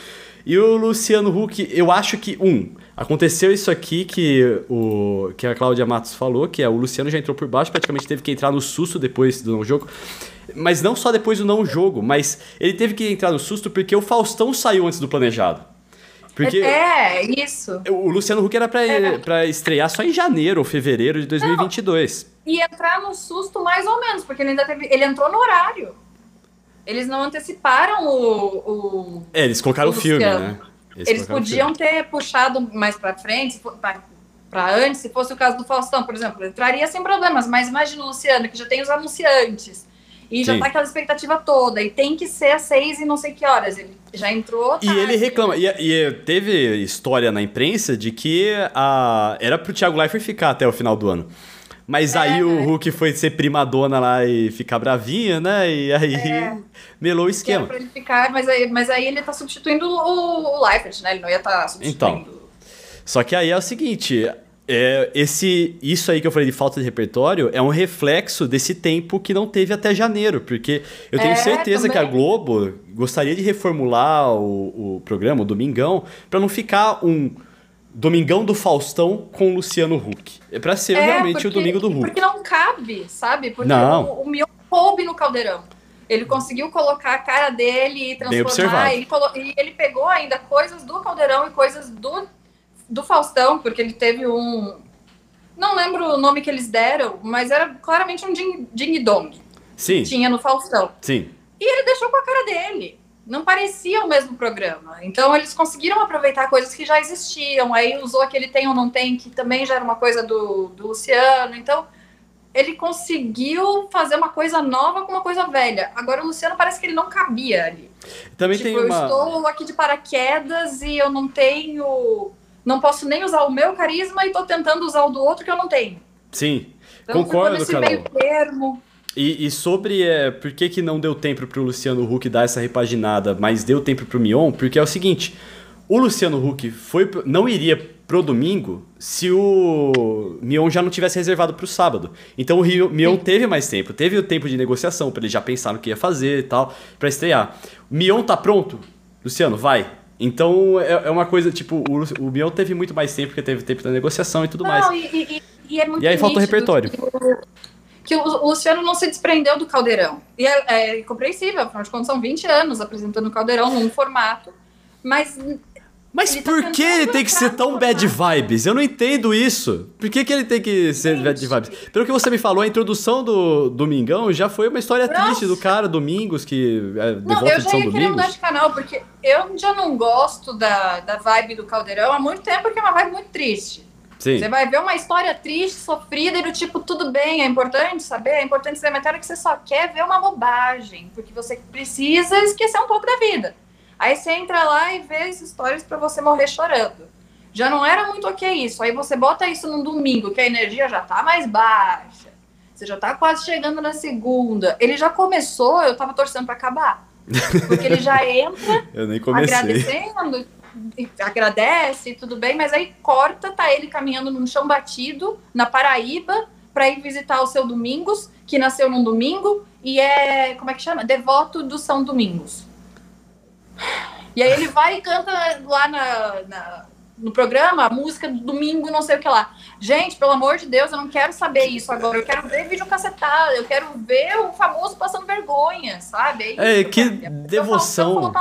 E o Luciano Huck, eu acho que, um, aconteceu isso aqui que, o, que a Cláudia Matos falou, que é o Luciano já entrou por baixo, praticamente teve que entrar no susto depois do não jogo. Mas não só depois do não jogo, mas ele teve que entrar no susto porque o Faustão saiu antes do planejado. Porque É, isso. o Luciano Huck era pra, É. pra estrear só em janeiro ou fevereiro de 2022. E entrar no susto mais ou menos, porque ele ainda teve. Ele entrou no horário. Eles não anteciparam o. o É, eles colocaram o filme, Luciano. né? eles o podiam ter puxado mais pra frente, pra, pra antes, se fosse o caso do Faustão, por exemplo. Entraria sem problemas, mas imagina o Luciano, que já tem os anunciantes. E já Sim. tá aquela expectativa toda. E tem que ser às seis e não sei que horas. Ele já entrou. E tarde. ele reclama. E, e teve história na imprensa de que a, era pro Thiago Leifert ficar até o final do ano. Mas É, aí o né? Hulk foi ser primadona lá e ficar bravinha, né? E aí É. melou o Que era esquema. pra ele ficar, mas aí, mas aí ele tá substituindo o, o Leifert, né? Ele não ia estar substituindo. Então. Só que aí é o seguinte, é, esse, isso aí que eu falei de falta de repertório é um reflexo desse tempo que não teve até janeiro, porque eu tenho É, certeza que a também. Globo gostaria de reformular o, o programa, o Domingão, pra não ficar um Domingão do Faustão com o Luciano Huck. É pra ser realmente o porque- Domingo do Huck. Porque não cabe, sabe? Porque Não. o, o Mion coube no caldeirão. Ele conseguiu colocar a cara dele e transformar. Ele e ele pegou ainda coisas do caldeirão e coisas do, do Faustão, porque ele teve um. Não lembro o nome que eles deram, mas era claramente um ding, ding dong. Sim, Tinha no Faustão. sim. E ele deixou com a cara dele. não parecia o mesmo programa. Então eles conseguiram aproveitar coisas que já existiam. Aí usou aquele tem ou não tem, que também já era uma coisa do, do Luciano. Então ele conseguiu fazer uma coisa nova com uma coisa velha. Agora o Luciano parece que ele não cabia ali. Também tipo, tem uma... eu estou aqui de paraquedas e eu não tenho. Não posso nem usar o meu carisma e estou tentando usar o do outro que eu não tenho. Sim, Então concordo, Carol. meio termo. E, e sobre é, por que, que não deu tempo pro Luciano Huck dar essa repaginada, mas deu tempo pro Mion, porque é o seguinte, o Luciano Huck foi, não iria pro domingo se o Mion já não tivesse reservado pro sábado. Então o Rio- Mion teve mais tempo, teve o tempo de negociação para ele já pensar no que ia fazer e tal, pra estrear. Mion tá pronto? Luciano, vai. Então é, é uma coisa, tipo, o, o Mion teve muito mais tempo, porque teve tempo da negociação e tudo mais. Não, e, e- e é muito E aí falta o repertório. Que o, que o Luciano não se desprendeu do Caldeirão. E é, é compreensível, afinal de contas, são 20 anos apresentando o Caldeirão num formato. Mas Mas Ele tá por que ele tem que ser tão bad vibes? Eu não entendo isso. Por que, que ele tem que ser Gente. bad vibes? Pelo que você me falou, a introdução do Domingão já foi uma história Nossa. triste do cara, Domingos, que é de Não, volta eu de já São ia querer mudar Domingos. de canal, porque eu já não gosto da, da vibe do Caldeirão há muito tempo, porque é uma vibe muito triste. Sim. Você vai ver uma história triste, sofrida, e do tipo, tudo bem, é importante saber, é importante ser elementar que você só quer ver uma bobagem, porque você precisa esquecer um pouco da vida. Aí você entra lá e vê as histórias pra você morrer chorando. Já não era muito ok isso. Aí você bota isso num domingo, que a energia já tá mais baixa. Você já tá quase chegando na segunda. Ele já começou, eu tava torcendo pra acabar. Porque ele já entra Eu nem comecei. agradecendo, e agradece, tudo bem, mas aí corta, tá ele caminhando num chão batido, na Paraíba, para ir visitar o seu Domingos, que nasceu num domingo, e é, como é que chama? Devoto do São Domingos. E aí ele vai e canta lá na, na- no programa a música do domingo, não sei o que lá. Gente, pelo amor de Deus, eu não quero saber isso agora. Eu quero ver vídeo cacetado, eu quero ver o famoso passando vergonha, sabe? É, isso, que devoção.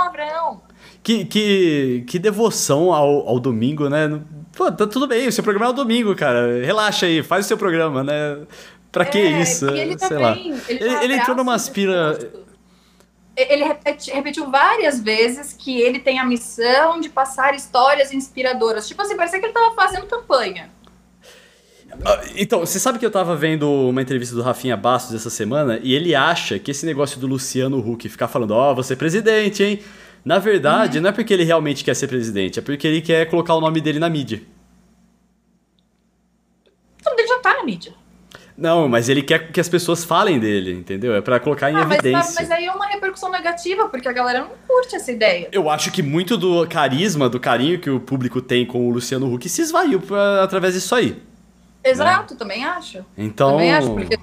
Que, que, que devoção ao, ao domingo, né? Pô, tá tudo bem, o seu programa é o domingo, cara. Relaxa aí, faz o seu programa, né? Pra que É, isso? ele Sei lá. também, Ele, Ele- já ele entrou abraça numa aspira- discurso. Ele repete- repetiu várias vezes que ele tem a missão de passar histórias inspiradoras. Tipo assim, parecia que ele tava fazendo campanha. Ah, Então, você sabe que eu tava vendo uma entrevista do Rafinha Bastos essa semana e ele acha que esse negócio do Luciano Huck ficar falando, ó, você é presidente, hein? Na verdade, não é porque ele realmente quer ser presidente, é porque ele quer colocar o nome dele na mídia. Então ele já tá na mídia. Não, mas ele quer que as pessoas falem dele, entendeu? É pra colocar em Ah, mas, evidência. mas aí é uma repercussão negativa, porque a galera não curte essa ideia. Eu acho que muito do carisma, do carinho que o público tem com o Luciano Huck se esvaiu pra- através disso aí. Exato, também acho. Então. Também acho, porque.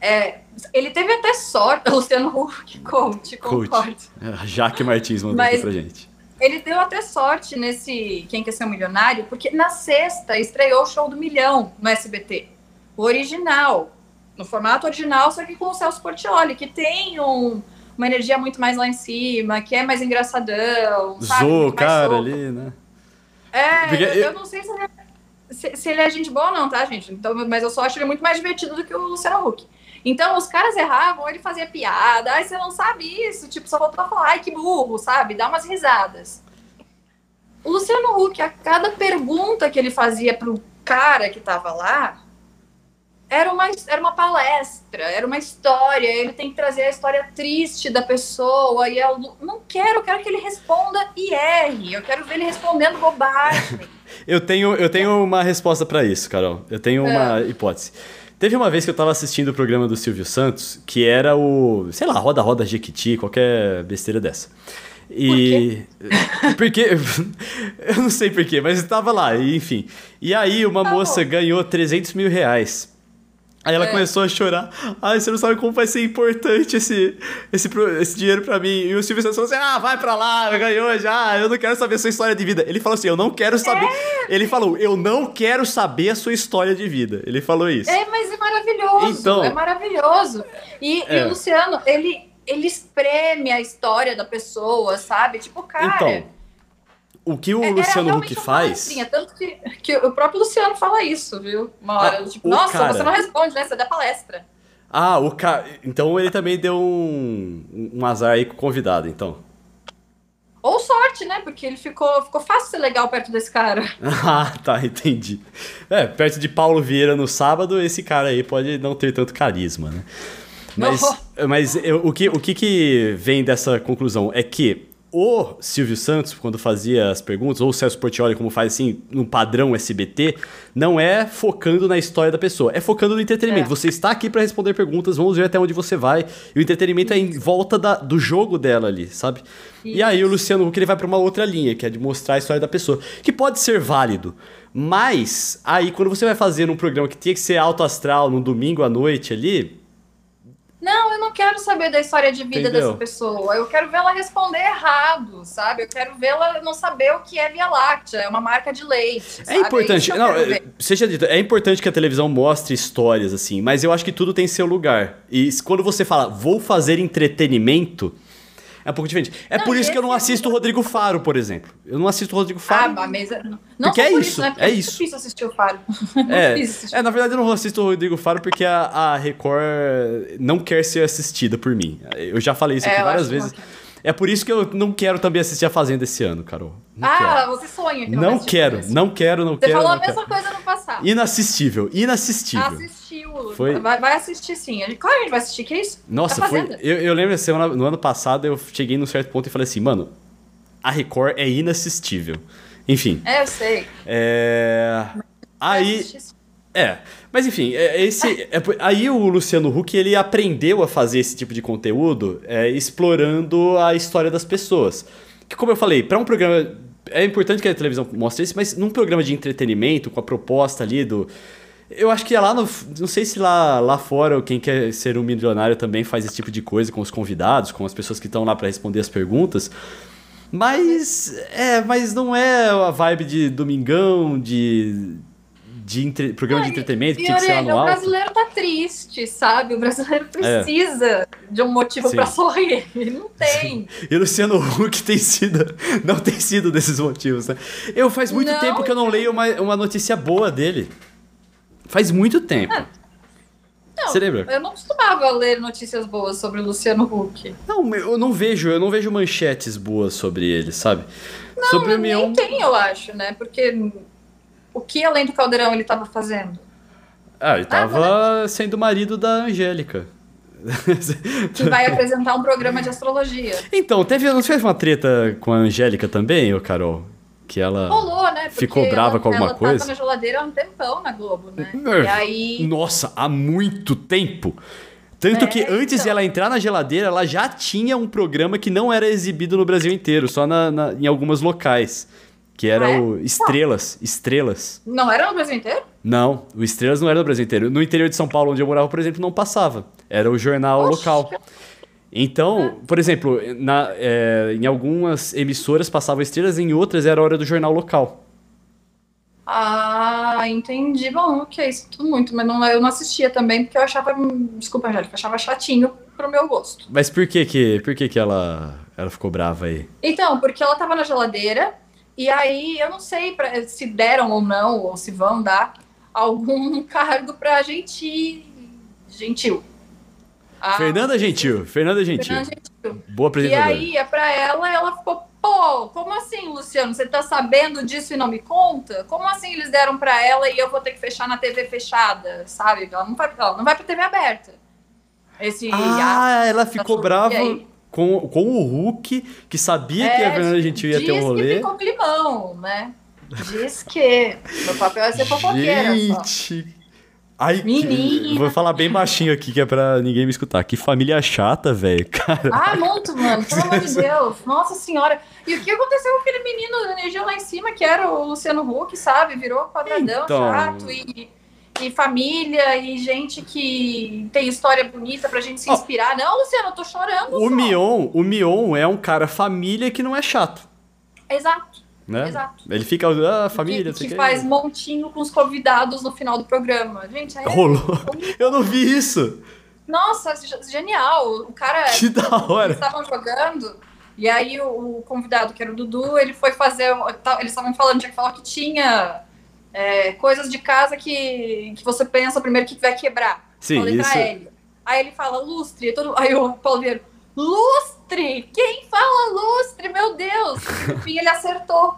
É, ele teve até sorte, o Luciano Huck, coach, Coach. concordo. Jaque Martins mandou Mas- aqui pra gente. Ele deu até sorte nesse Quem Quer Ser um Milionário, porque na sexta estreou o show do Milhão no SBT. Original. No formato original, só que com o Celso Portioli, que tem um- uma energia muito mais lá em cima, que é mais engraçadão. o mais cara solto. ali, né? É, eu, eu- não sei se ele, é, se, se ele é gente boa ou não, tá, gente? Então, mas eu só acho ele muito mais divertido do que o Luciano Huck. Então, os caras erravam, ele fazia piada. Ai, você não sabe isso. Tipo, só voltou a falar, ai, que burro, sabe? Dá umas risadas. O Luciano Huck, a cada pergunta que ele fazia pro cara que tava lá, era uma, era uma palestra, era uma história. Ele tem que trazer a história triste da pessoa. E eu não quero, eu quero que ele responda e erre. Eu quero ver ele respondendo bobagem. Eu tenho, eu tenho uma resposta pra isso, Carol. Eu tenho uma hipótese. Teve uma vez que eu tava assistindo o programa do Silvio Santos, que era o, sei lá, Roda Roda Jequiti, qualquer besteira dessa. E. Porque. eu não sei porquê, mas estava lá, enfim. E aí uma Tá moça bom. ganhou 300 mil reais. Aí ela É. começou a chorar. Ai, você não sabe como vai ser importante esse, esse, esse dinheiro pra mim. E o Silvio Santos falou assim: ah, vai pra lá, ganhou já, eu não quero saber a sua história de vida. Ele falou assim: eu não quero saber. É. Ele falou: eu não quero saber a sua história de vida. Ele falou isso. É, mas é maravilhoso. Então- é maravilhoso. E, e É. o Luciano, ele, ele espreme a história da pessoa, sabe? Tipo, cara. Então, o que o é- Luciano Huck faz. Tanto que, que o próprio Luciano fala isso, viu? Uma hora. Ah, tipo, nossa, cara- você não responde, né? Você dá palestra. Ah, o cara. Então ele também deu um, um azar aí com o convidado, então. Ou sorte, né? Porque ele ficou, ficou fácil ser legal perto desse cara. Ah, tá, entendi. É, perto de Paulo Vieira no sábado, esse cara aí pode não ter tanto carisma, né? Mas, mas eu, o, que, o que, que vem dessa conclusão é que o Silvio Santos, quando fazia as perguntas, ou o Celso Portioli, como faz assim, no padrão SBT, não é focando na história da pessoa, é focando no entretenimento. É. Você está aqui para responder perguntas, vamos ver até onde você vai. E o entretenimento Isso. é em volta da, do jogo dela ali, sabe? Isso. E aí o Luciano Huck ele vai para uma outra linha, que é de mostrar a história da pessoa, que pode ser válido. Mas aí quando você vai fazer num programa que tinha que ser alto astral, num domingo à noite ali, não, eu não quero saber da história de vida Entendeu? dessa pessoa. Eu quero vê-la responder errado, sabe? Eu quero vê-la não saber o que é Via Láctea, é uma marca de leite. É sabe? importante, é não, seja dito, é importante que a televisão mostre histórias assim, mas eu acho que tudo tem seu lugar. E quando você fala, vou fazer entretenimento, é um pouco diferente. É não, por isso que eu não assisto o Rodrigo Faro, por exemplo. Eu não assisto o Rodrigo Faro. Ah, mas não, porque é por isso, né? Porque é isso. É difícil assistir o Faro. É, é, na verdade eu não assisto o Rodrigo Faro porque a, a Record não quer ser assistida por mim. Eu já falei isso aqui é, várias vezes. É por isso que eu não quero também assistir a Fazenda esse ano, Carol. Não ah, quero. você sonha que não Não quero, não quero, não você quero. Você falou a mesma quero. coisa no passado. Inassistível, inassistível. Assistiu. Foi... Vai, vai, assistir sim. Claro a gente vai assistir, que é isso? Nossa, foi. Eu, eu lembro assim, no ano passado eu cheguei num certo ponto e falei assim, mano, a Record é inassistível. Enfim. É, eu sei. É. Aí. É, mas enfim, é, esse, é, aí o Luciano Huck ele aprendeu a fazer esse tipo de conteúdo é, explorando a história das pessoas. Que como eu falei, para um programa é importante que a televisão mostre isso, mas num programa de entretenimento com a proposta ali do eu acho que é lá no. Não sei se lá, lá fora quem quer ser um milionário também faz esse tipo de coisa com os convidados, com as pessoas que estão lá para responder as perguntas. Mas. É, mas não é a vibe de domingão, de de entre... programa de entretenimento, tinha que ser anual. O brasileiro tá triste, sabe? O brasileiro é. precisa é. de um motivo para sorrir. Ele não tem. Sim. E o Luciano Huck tem sido. Não tem sido desses motivos, né? Eu faz muito não, tempo que eu não leio uma, uma notícia boa dele. Faz muito tempo. Ah. Não, Você lembra? Eu não costumava ler notícias boas sobre o Luciano Huck. Não, eu não vejo, eu não vejo manchetes boas sobre ele, sabe? Não, sobre o nem tem, eu acho, né? Porque o que além do caldeirão ele estava fazendo? Ah, ele estava né? sendo marido da Angélica. Que vai apresentar um programa de astrologia. Então, teve, não teve uma treta com a Angélica também, ô Carol? Que ela Rolou, né? Porque ficou brava ela, com alguma ela coisa? Ela na geladeira há um tempão na Globo, né? E aí... Nossa, há muito tempo! Tanto é, que antes então... de ela entrar na geladeira, ela já tinha um programa que não era exibido no Brasil inteiro, só na, na em alguns locais. Que era ah, é? o Estrelas. Não. Estrelas. Não era no Brasil inteiro? Não, o Estrelas não era no Brasil inteiro. No interior de São Paulo, onde eu morava, por exemplo, não passava. Era o jornal local. Então, por exemplo, na, é, em algumas emissoras passava Estrelas, em outras era a hora do jornal local. Ah, entendi. Bom, ok, isso tudo muito, mas não, eu não assistia também, porque eu achava. Desculpa, Angélica, eu achava chatinho pro meu gosto. Mas por que que, por que, que ela, ela ficou brava aí? Então, porque ela tava na geladeira e aí, eu não sei pra, se deram ou não, ou se vão dar algum cargo para gente gentil. Ah, Fernanda Gentil, Fernanda Gentil. Fernanda Gentil. Boa apresentadora. E aí, é pra ela, ela ficou, pô, como assim, Luciano? Você tá sabendo disso e não me conta? Como assim eles deram para ela e eu vou ter que fechar na TV fechada, sabe? Ela não vai, ela não vai pra TV aberta. Esse, ah, ela ficou brava com, com o Hulk, que sabia é, que a Fernanda Gentil ia ter um rolê. Diz que ficou climão, né? Diz que. Meu papel é ser fofoqueira Gente... Só. Ai, Menina. Vou falar bem baixinho aqui, que é pra ninguém me escutar. Que família chata, velho, cara. Ah, muito, mano. Pelo amor de Deus. Nossa senhora. E o que aconteceu com aquele menino da energia lá em cima, que era o Luciano Huck, sabe? Virou quadradão, então... chato e e família e gente que tem história bonita pra gente se inspirar. Oh, não, Luciano, eu tô chorando. O Mion, o Mion é um cara família que não é chato. Exato. Né? Exato. Ele fica, ah, família, que, que faz montinho com os convidados no final do programa. Gente, é rolou. Eu não vi isso. Nossa, genial. O cara Que da hora. Eles estavam jogando e aí o, o, convidado, que era o Dudu, ele foi fazer, eles estavam falando, tinha que falar que tinha é, coisas de casa que, que você pensa primeiro que vai quebrar. Sim, Falei isso... pra ele. Aí ele fala lustre, todo... aí o Paulo Vieira, lustre! Quem fala lustre? Meu Deus! E no fim ele acertou.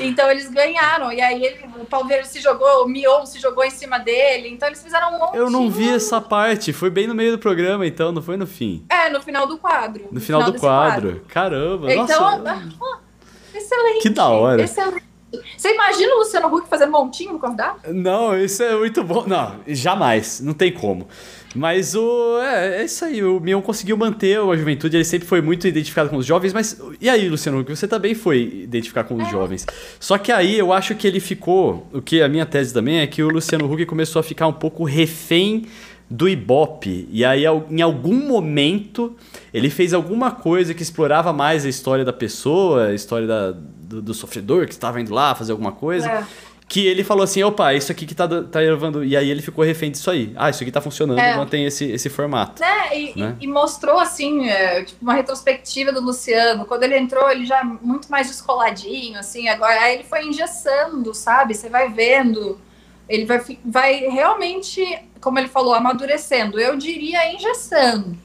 Então eles ganharam. E aí ele, o Palmeiras se jogou, o Mion se jogou em cima dele. Então eles fizeram um monte Eu não vi essa parte. Foi bem no meio do programa, então, não foi no fim. É, no final do quadro. No, no final, final, do quadro. quadro. Caramba, então, nossa. excelente. Que da hora. Excelente. Você imagina o Luciano Huck fazendo montinho no convidado? Não, isso é muito bom. Não, jamais. Não tem como. Mas o. É, é isso aí. O Mion conseguiu manter a juventude, ele sempre foi muito identificado com os jovens, mas. E aí, Luciano Huck, você também foi identificar com os é. jovens. Só que aí eu acho que ele ficou. O que a minha tese também é que o Luciano Huck começou a ficar um pouco refém do Ibope. E aí, em algum momento, ele fez alguma coisa que explorava mais a história da pessoa, a história da, do, do sofredor que estava indo lá fazer alguma coisa. É que ele falou assim, opa, isso aqui que tá, tá levando... E aí ele ficou refém disso aí. Ah, isso aqui tá funcionando, é. mantém esse, esse formato. É, e, né? e, e mostrou, assim, é, tipo, uma retrospectiva do Luciano. Quando ele entrou, ele já muito mais descoladinho, assim. Agora, aí ele foi engessando, sabe? Você vai vendo... Ele vai, vai realmente, como ele falou, amadurecendo. Eu diria engessando.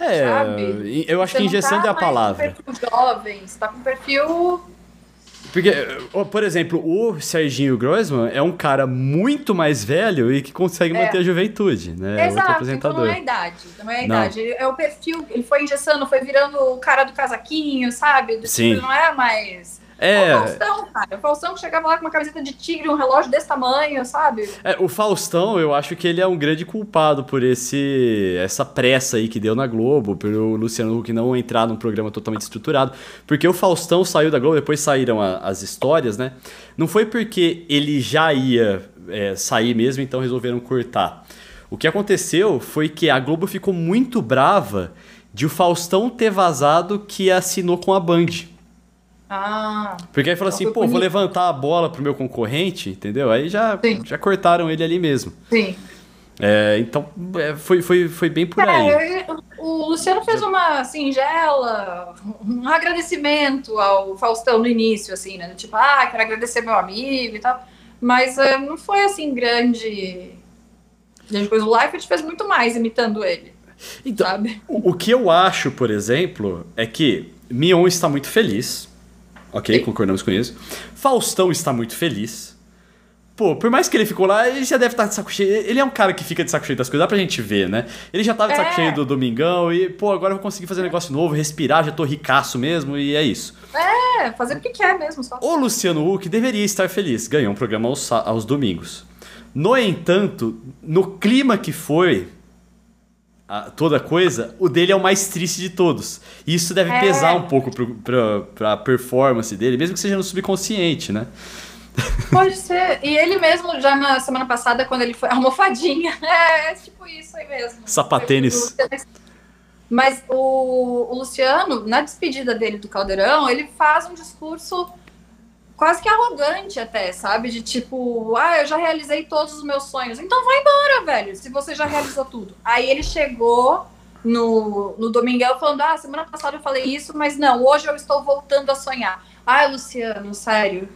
É, sabe? eu acho você que engessando tá é a palavra. Com perfil jovem, você tá com perfil porque, por exemplo, o Serginho Grossman é um cara muito mais velho e que consegue manter é. a juventude, né? Exato, apresentador. então não é a idade. Não é a idade. Ele, é o perfil, ele foi engessando, foi virando o cara do casaquinho, sabe? Do Sim. Tipo, não é mais é. O Faustão, cara. O Faustão que chegava lá com uma camiseta de tigre, um relógio desse tamanho, sabe? É, o Faustão, eu acho que ele é um grande culpado por esse essa pressa aí que deu na Globo, pelo Luciano Huck não entrar num programa totalmente estruturado. Porque o Faustão saiu da Globo, depois saíram a, as histórias, né? Não foi porque ele já ia é, sair mesmo, então resolveram cortar. O que aconteceu foi que a Globo ficou muito brava de o Faustão ter vazado que assinou com a Band. Ah. Porque aí falou assim, pô, vou levantar a bola pro meu concorrente, entendeu? Aí já, já cortaram ele ali mesmo. Sim. É, então, é, foi, foi, foi bem por aí. É, o Luciano fez uma singela, um agradecimento ao Faustão no início, assim, né? Tipo, ah, quero agradecer meu amigo e tal. Mas é, não foi assim grande. Depois o Life fez muito mais imitando ele. Então, sabe? O, o que eu acho, por exemplo, é que Mion está muito feliz Ok, concordamos com isso. Faustão está muito feliz. Pô, por mais que ele ficou lá, ele já deve estar de saco cheio. Ele é um cara que fica de saco cheio das coisas, dá pra gente ver, né? Ele já tava de saco é. cheio do Domingão e, pô, agora eu vou conseguir fazer um negócio novo, respirar, já tô ricaço mesmo e é isso. É, fazer o que quer mesmo só. O Luciano Huck deveria estar feliz, ganhou um programa aos, aos domingos. No entanto, no clima que foi, a, toda coisa, o dele é o mais triste de todos. E isso deve é. pesar um pouco pro, pra, pra performance dele, mesmo que seja no subconsciente, né? Pode ser. E ele mesmo, já na semana passada, quando ele foi. Almofadinha. É, é tipo isso aí mesmo. Sapatênis. Mas o, o Luciano, na despedida dele do Caldeirão, ele faz um discurso quase que arrogante até, sabe? De tipo, ah, eu já realizei todos os meus sonhos. Então vai embora, velho, se você já realizou tudo. Aí ele chegou no, no Domingão falando, ah, semana passada eu falei isso, mas não, hoje eu estou voltando a sonhar. Ai, Luciano, sério.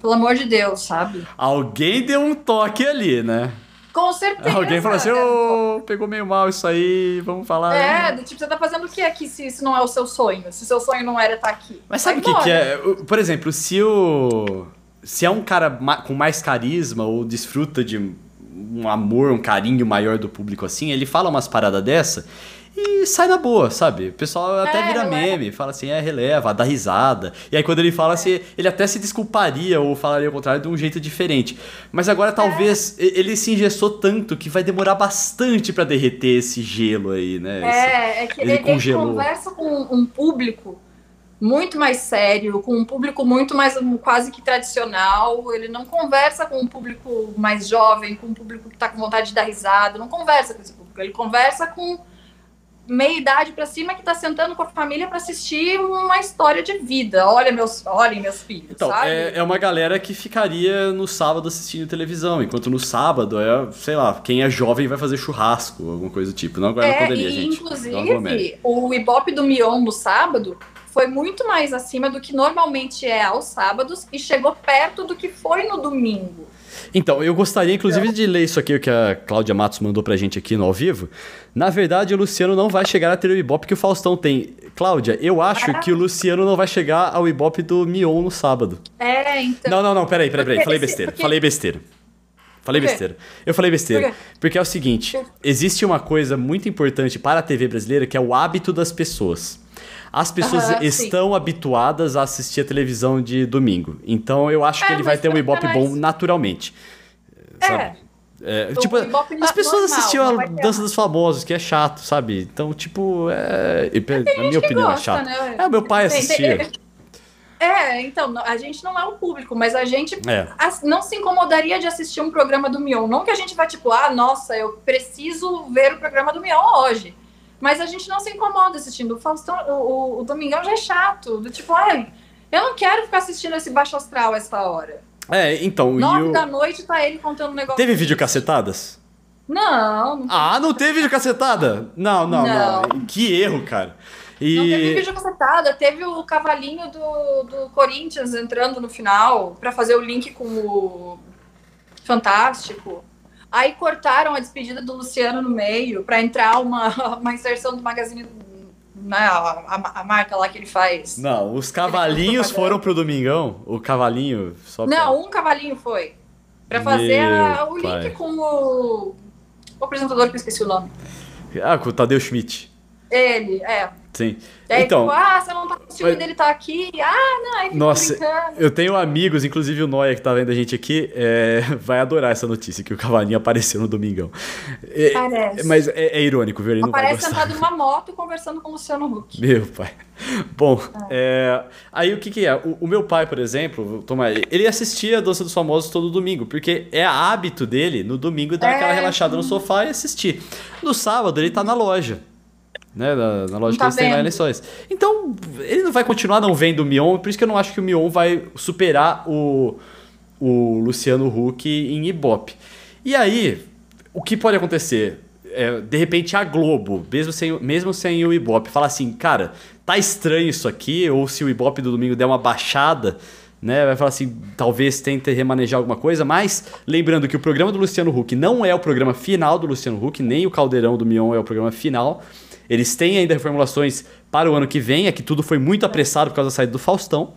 Pelo amor de Deus, sabe? Alguém deu um toque ali, né? Com certeza. Alguém falou assim, ô, oh, pegou meio mal isso aí, vamos falar. É, tipo, você tá fazendo o que aqui se isso não é o seu sonho? Se o seu sonho não era estar tá aqui. Mas sabe o que, que é? Por exemplo, se o. Se é um cara com mais carisma ou desfruta de um amor, um carinho maior do público assim, ele fala umas paradas dessa e sai na boa, sabe? O pessoal até é, vira meme, é. fala assim, é, releva, dá risada. E aí quando ele fala assim, ele até se desculparia ou falaria o contrário de um jeito diferente. Mas agora talvez é. ele se ingestou tanto que vai demorar bastante para derreter esse gelo aí, né? É, esse, é que ele, ele, congelou. ele conversa com um público muito mais sério, com um público muito mais quase que tradicional. Ele não conversa com um público mais jovem, com um público que está com vontade de dar risada, não conversa com esse público. Ele conversa com meia idade para cima que tá sentando com a família para assistir uma história de vida. Olha meus, olhem meus filhos, então, sabe? É, é uma galera que ficaria no sábado assistindo televisão, enquanto no sábado é, sei lá, quem é jovem vai fazer churrasco, alguma coisa do tipo. Não agora é, na pandemia, e, gente. Inclusive, o Ibope do Mion no sábado foi muito mais acima do que normalmente é aos sábados e chegou perto do que foi no domingo. Então, eu gostaria, inclusive, de ler isso aqui, o que a Cláudia Matos mandou pra gente aqui no ao vivo. Na verdade, o Luciano não vai chegar a ter o Ibope que o Faustão tem. Cláudia, eu acho que o Luciano não vai chegar ao Ibope do Mion no sábado. É, então. Não, não, não, peraí, peraí, peraí. Falei besteira. Falei besteira. Falei besteira. Eu falei besteira. Por porque é o seguinte: existe uma coisa muito importante para a TV brasileira que é o hábito das pessoas. As pessoas estão sim. habituadas a assistir a televisão de domingo. Então eu acho é, que ele vai ter um Ibope mais... bom naturalmente. É. Sabe? É, tipo, as pessoas normal, assistiam a Dança dos Famosos, que é chato, sabe? Então, tipo, é. Na minha opinião, é gosta, é chato. Né? É, meu pai assistia. Tem, tem, é, então, a gente não é o público, mas a gente é. não se incomodaria de assistir um programa do Mion. Não que a gente vai, tipo, ah, nossa, eu preciso ver o programa do Mion hoje. Mas a gente não se incomoda assistindo. O Faustão, o, o, o Domingão já é chato. Do tipo, ai, eu não quero ficar assistindo esse baixo astral essa hora. É, então. Nove eu... da noite tá ele contando um negócio. Teve vídeo cacetadas? Não, não Ah, não teve vídeo cacetada? Não, não, não, não. Que erro, cara. E... Não teve vídeo cacetada, teve o cavalinho do, do Corinthians entrando no final para fazer o link com o Fantástico. Aí cortaram a despedida do Luciano no meio para entrar uma, uma inserção do Magazine né, a, a, a, marca lá que ele faz. Não, os cavalinhos foram pro Domingão? O cavalinho só pra... Não, um cavalinho foi. Pra fazer a, o pai. link com o, o apresentador que eu esqueci o nome. Ah, com o Tadeu Schmidt. Ele, é. Sim. É, então, tipo, ah, você não tá com ciúme dele tá aqui. Ah, não, aí Nossa, eu tenho amigos, inclusive o Noia que tá vendo a gente aqui, é, vai adorar essa notícia, que o Cavalinho apareceu no Domingão. É, Parece. Mas é, é, irônico, viu? Ele Aparece sentado numa moto conversando com o Luciano Huck. Meu pai. Bom, é. aí o que que é? O, o, meu pai, por exemplo, toma, ele assistia a Dança dos Famosos todo domingo, porque é hábito dele, no domingo, dar aquela é, relaxada no sofá e assistir. No sábado, ele tá na loja né? Na, na loja tá que eles têm lá eleições. Então, ele não vai continuar não vendo o Mion, por isso que eu não acho que o Mion vai superar o, o Luciano Huck em Ibope. E aí, o que pode acontecer? É, de repente a Globo, mesmo sem, mesmo sem o Ibope, fala assim, cara, tá estranho isso aqui, ou se o Ibope do domingo der uma baixada, né? Vai falar assim, talvez tente remanejar alguma coisa, mas lembrando que o programa do Luciano Huck não é o programa final do Luciano Huck, nem o Caldeirão do Mion é o programa final. Eles têm ainda reformulações para o ano que vem, é que tudo foi muito apressado por causa da saída do Faustão.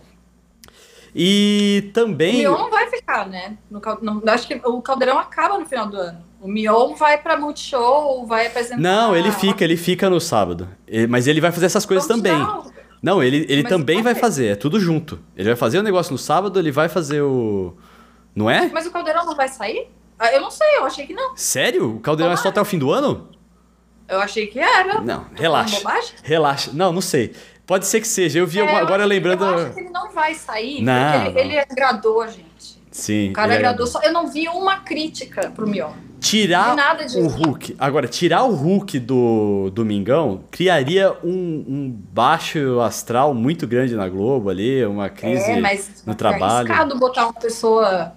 E também. O Mion vai ficar, né? No, no, acho que o Caldeirão acaba no final do ano. O Mion vai pra Multishow, vai apresentar. Não, ele fica, ele fica no sábado. Mas ele vai fazer essas coisas Vamos também. Não, ele, ele também vai fazer, é tudo junto. Ele vai fazer o negócio no sábado, ele vai fazer o. Não é? Mas o Caldeirão não vai sair? Ah, eu não sei, eu achei que não. Sério? O Caldeirão é só até o fim do ano? Eu achei que era. Não, relaxa. Relaxa. Não, não sei. Pode ser que seja. Eu vi é, agora eu lembrando. Eu acho que ele não vai sair, não, porque ele, ele agradou, gente. Sim. O cara agradou. Só, eu não vi uma crítica pro Mion. Tirar o Hulk. Agora, tirar o Hulk do Domingão criaria um, um, baixo astral muito grande na Globo ali, uma crise é, mas no trabalho. É arriscado botar uma pessoa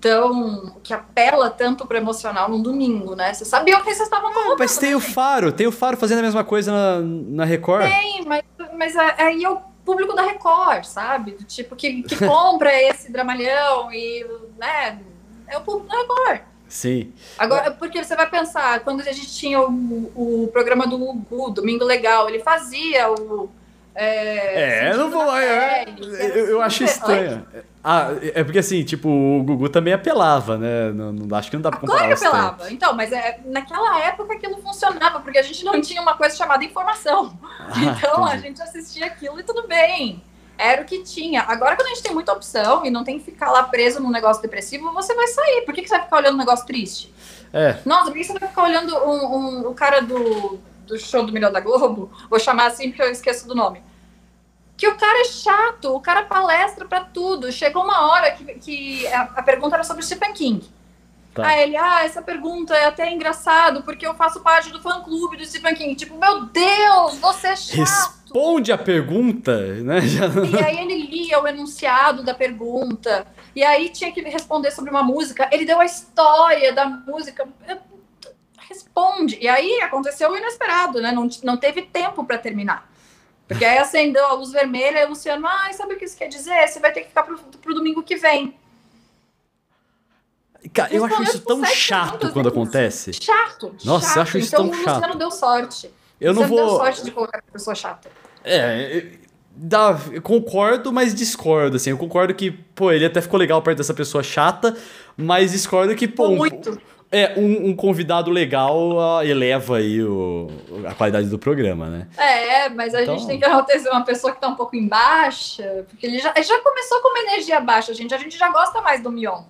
tão que apela tanto para emocional num domingo, né? Você sabia o que vocês estavam falando. Mas tem né, o Faro, tem o Faro fazendo a mesma coisa na, na Record. Tem, mas, mas aí é o público da Record, sabe? Do tipo que, que compra esse dramalhão e, né? É o público da Record. Sim. Agora, porque você vai pensar, quando a gente tinha o, o programa do Gugu, Domingo Legal, ele fazia o é, é não vou. É, eu, eu acho estranho. Ah, é porque assim, tipo, o Gugu também apelava, né? Não, não acho que não dá pra comparar. Claro que apelava. Então, mas é, naquela época aquilo funcionava, porque a gente não tinha uma coisa chamada informação. Ah, então entendi. a gente assistia aquilo e tudo bem. Era o que tinha. Agora, quando a gente tem muita opção e não tem que ficar lá preso num negócio depressivo, você vai sair. Por que, que você vai ficar olhando um negócio triste? É. Nossa, por que você vai ficar olhando um, um, o cara do, do show do Milhão da Globo? Vou chamar assim porque eu esqueço do nome que o cara é chato, o cara palestra para tudo. Chegou uma hora que, que a, a, pergunta era sobre Stephen King. Tá. Aí ele, ah, essa pergunta é até engraçado, porque eu faço parte do fã-clube do Stephen King. Tipo, meu Deus, você é chato. Responde a pergunta, né? E aí ele lia o enunciado da pergunta. E aí tinha que responder sobre uma música. Ele deu a história da música. Responde. E aí aconteceu o inesperado, né? Não, não teve tempo para terminar. Porque aí acendeu a luz vermelha e o Luciano, ah, sabe o que isso quer dizer? Você vai ter que ficar pro, pro domingo que vem. Cara, eu acho isso tão chato quando acontece. Chato. Nossa, chato. eu acho isso então, tão chato. Então o Luciano deu sorte. Eu não vou. deu sorte de colocar pessoa chata. É, dá, eu concordo, mas discordo, assim. Eu concordo que, pô, ele até ficou legal perto dessa pessoa chata, mas discordo que, pô. Muito. É, um, um, convidado legal uh, eleva aí o, a qualidade do programa, né? É, mas a então... gente tem que enaltecer uma pessoa que tá um pouco em baixa, porque ele já, ele já começou com uma energia baixa, gente. A gente já gosta mais do Mion.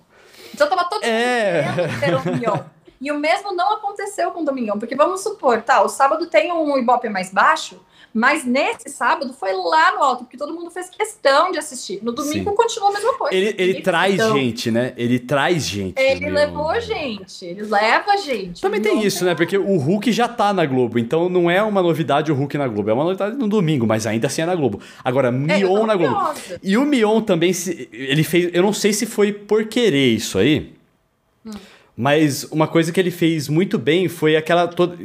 Então tava todo é. ter o Mion. E o mesmo não aconteceu com o Domingão, porque vamos supor, tá, o sábado tem um Ibope mais baixo, mas nesse sábado foi lá no alto, porque todo mundo fez questão de assistir. No domingo Sim. continua a mesma coisa. Ele, ele traz gente, né? Ele traz gente. Ele meu... levou gente, ele leva gente. Também tem isso, né? Porque o Hulk já tá na Globo, então não é uma novidade o Hulk na Globo, é uma novidade no domingo, mas ainda assim é na Globo. Agora, é, Mion é, na Globo. Curiosa. E o Mion também, ele fez. Eu não sei se foi por querer isso aí. Hum. Mas uma coisa que ele fez muito bem foi aquela. Toda,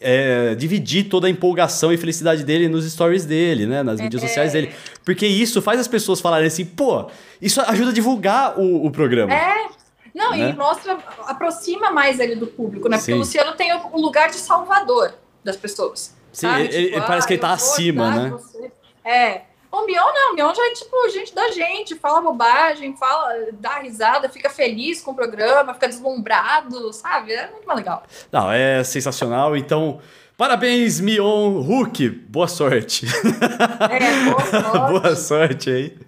é, dividir toda a empolgação e felicidade dele nos stories dele, né? Nas mídias é. sociais dele. Porque isso faz as pessoas falarem assim, pô, isso ajuda a divulgar o, o programa. É. Não, né? e mostra, aproxima mais ele do público, né? Porque Sim. o Luciano tem o lugar de salvador das pessoas. Sim, ele, tipo, ele, parece ah, que ele tá acima, né? Você. É. O Mion não, o Mion já é tipo gente da gente, fala bobagem, fala, dá risada, fica feliz com o programa, fica deslumbrado, sabe? É muito mais legal. Não, é sensacional. Então, parabéns, Mion Hulk. Boa sorte. É, boa sorte. boa sorte aí.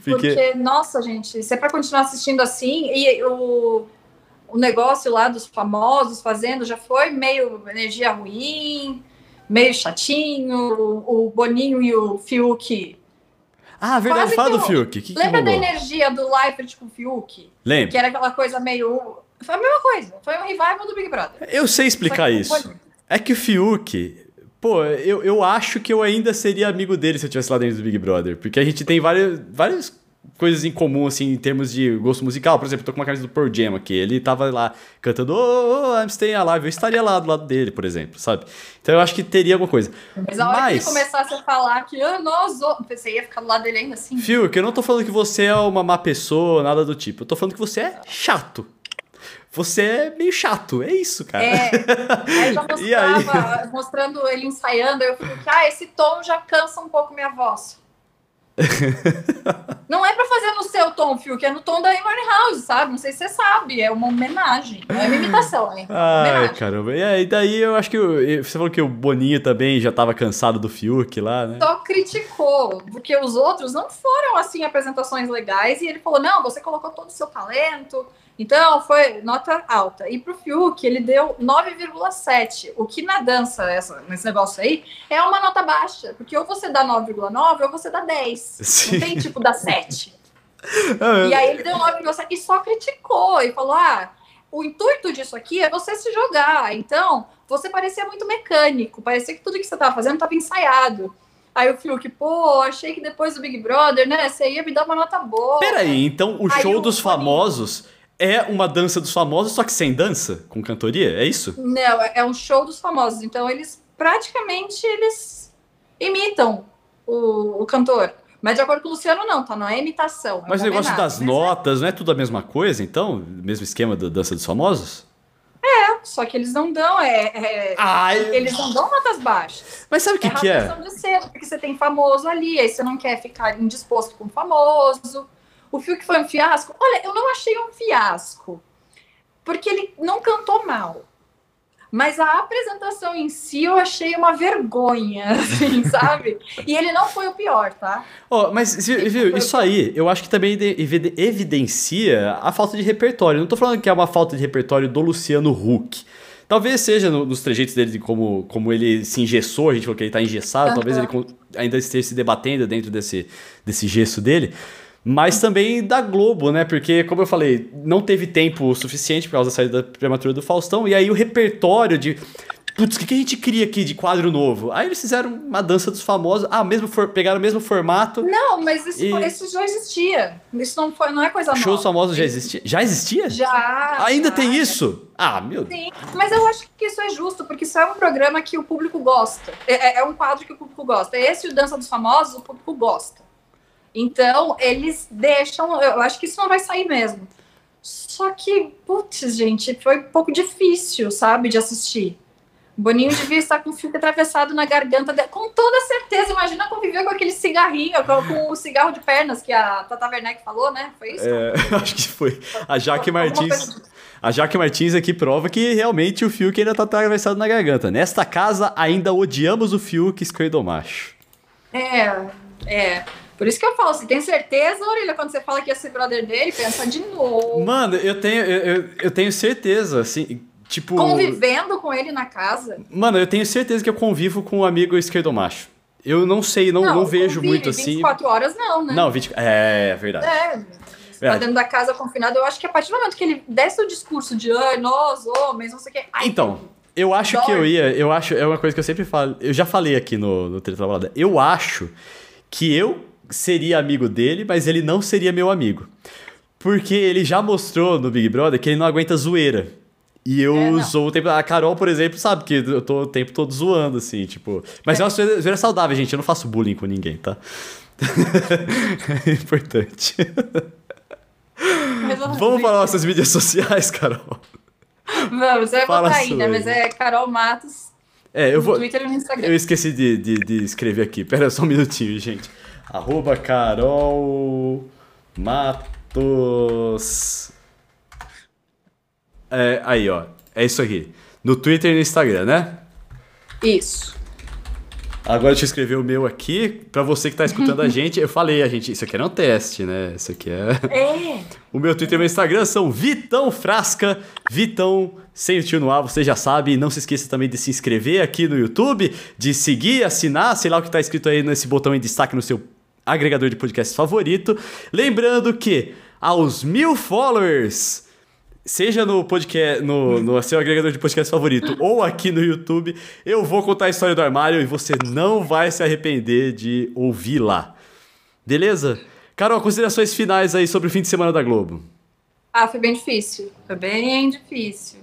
Fique... Porque, nossa, gente, se é pra continuar assistindo assim, e o, o negócio lá dos famosos fazendo já foi meio energia ruim, meio chatinho, o, o Boninho e o Fiuk ah, verdade, fala do Fiuk. Que, que lembra da energia do Leifert com o Fiuk? Lembra. Que era aquela coisa meio. Foi a mesma coisa. Foi um revival do Big Brother. Eu sei explicar isso. É que o Fiuk. Pô, eu, eu acho que eu ainda seria amigo dele se eu estivesse lá dentro do Big Brother. Porque a gente tem várias, várias coisas em comum, assim, em termos de gosto musical. Por exemplo, eu tô com uma camisa do Pearl Jam aqui. Ele tava lá cantando Oh, oh I'm staying alive. Eu estaria lá do lado dele, por exemplo, sabe? Então eu acho que teria alguma coisa. Mas a hora Mas... que ele começasse a falar que ah, nós... Você ia ficar do lado dele ainda assim? Fio, que eu não tô falando que você é uma má pessoa, nada do tipo. Eu tô falando que você é chato você é meio chato, é isso, cara. É, aí já mostrava, aí? mostrando ele ensaiando, eu fico que, ah, esse tom já cansa um pouco minha voz. não é pra fazer no seu tom, Phil, que é no tom da Amy House, sabe? Não sei se você sabe, é uma homenagem, não é uma imitação, hein? Ai, caramba. E aí, daí eu acho que você falou que o Boninho também já tava cansado do Fiuk lá, né? Só criticou, porque os outros não foram, assim, apresentações legais, e ele falou, não, você colocou todo o seu talento, então, foi nota alta. E pro Fiuk, ele deu 9,7. O que na dança, essa, nesse negócio aí, é uma nota baixa. Porque ou você dá 9,9 ou você dá 10. Sim. Não tem tipo dá 7. Ah, e aí ele deu 9,7 e só criticou. E falou: ah, o intuito disso aqui é você se jogar. Então, você parecia muito mecânico. Parecia que tudo que você estava fazendo estava ensaiado. Aí o Fiuk, pô, achei que depois do Big Brother, né, você ia me dar uma nota boa. Peraí, então o aí show dos famosos é uma dança dos famosos, só que sem dança, com cantoria, é isso? Não, é, é um show dos famosos. Então eles praticamente eles imitam o, o cantor. Mas de acordo com o Luciano, não, tá? Não é imitação. É Mas o negócio das é notas, não é tudo a mesma coisa, então? Mesmo esquema da dança dos famosos? É, só que eles não dão, é, é Ai. eles não dão notas baixas. Mas sabe o que, é que é? De ser, porque você tem famoso ali, aí você não quer ficar indisposto com o famoso. O filme foi um fiasco? Olha, eu não achei um fiasco, porque ele não cantou mal. Mas a apresentação em si eu achei uma vergonha, assim, sabe? E ele não foi o pior, tá? Oh, mas, viu, isso aí eu acho que também evidencia a falta de repertório. Não tô falando que é uma falta de repertório do Luciano Huck. Talvez seja no, nos trejeitos dele, de como, como ele se engessou, a gente falou que ele tá engessado, uhum. talvez ele ainda esteja se debatendo dentro desse, desse gesso dele mas também da Globo, né? Porque, como eu falei, não teve tempo suficiente por causa da saída prematura do Faustão, e aí o repertório de putz, o que, que a gente cria aqui de quadro novo? Aí eles fizeram uma dança dos famosos. Ah, mesmo for, pegaram o mesmo formato. Não, mas isso, E- isso já existia. Isso não, foi, não é coisa nova. Shows famosos já existia? Já existia? Já. Ainda já, tem isso? Ah, meu Deus. Sim, mas eu acho que isso é justo, porque isso é um programa que o público gosta. É, é- é um quadro que o público gosta. Esse, o Dança dos Famosos, o público gosta. Então, eles deixam. Eu acho que isso não vai sair mesmo. Só que, putz, gente, foi um pouco difícil, sabe, de assistir. O Boninho devia estar com o fio atravessado na garganta dele. Com toda certeza, imagina conviver com aquele cigarrinho, com, com o cigarro de pernas que a Tata Werneck falou, né? Foi isso? É, acho que foi. A Jaque Martins. A Jaque Martins aqui prova que realmente o Fiuk ainda tá atravessado na garganta. Nesta casa, ainda odiamos o Fiuk esquerdomacho. É, é. Por isso que eu falo, você tem certeza, Orelha, quando você fala que ia ser brother dele, pensa de novo. Mano, eu tenho, eu, eu- eu tenho certeza, assim, tipo. Convivendo com ele na casa. Mano, eu tenho certeza que eu convivo com um amigo esquerdomacho. Eu não sei, não, não, vejo convive, muito assim. 24 horas não, né? Não, 20. É, é verdade. É, tá dentro da casa confinado, eu acho que a partir do momento que ele desce o discurso de ai, nós, homens, não sei o quê. Ai, Então, eu acho que eu Dói. ia. Eu acho. É uma coisa que eu sempre falo. Eu já falei aqui no, no Treta Balada. Eu acho que eu seria amigo dele, mas ele não seria meu amigo. Porque ele já mostrou no Big Brother que ele não aguenta zoeira. E eu É, zoo o tempo. A Carol, por exemplo, sabe que eu tô o tempo todo zoando, assim, tipo. Mas é uma zoeira saudável, gente. Eu não faço bullying com ninguém, tá? é importante. Vamos para nossas mídias sociais, Carol. Vamos, você vai Fala botar aí, né? Mas é Carol Matos É, eu no vou. Twitter e no Instagram. Eu esqueci de, de, de escrever aqui. Pera só um minutinho, gente. Arroba Carol Matos. É, aí, ó. É isso aqui. No Twitter e no Instagram, né? Isso. Agora deixa eu escrever o meu aqui. Pra você que tá escutando a gente, eu falei, a gente. Isso aqui era um teste, né? Isso aqui é. É. O meu Twitter e meu Instagram são Vitão Frasca, Vitão sem o tio no ar, você já sabe. Não se esqueça também de se inscrever aqui no YouTube, de seguir, assinar, sei lá o que tá escrito aí nesse botão em destaque no seu agregador de podcast favorito. Lembrando que aos mil followers, seja no podcast, no, no seu agregador de podcast favorito ou aqui no YouTube, eu vou contar a história do armário e você não vai se arrepender de ouvi-la. Beleza? Carol, considerações finais aí sobre o fim de semana da Globo. Ah, foi bem difícil. Foi bem difícil.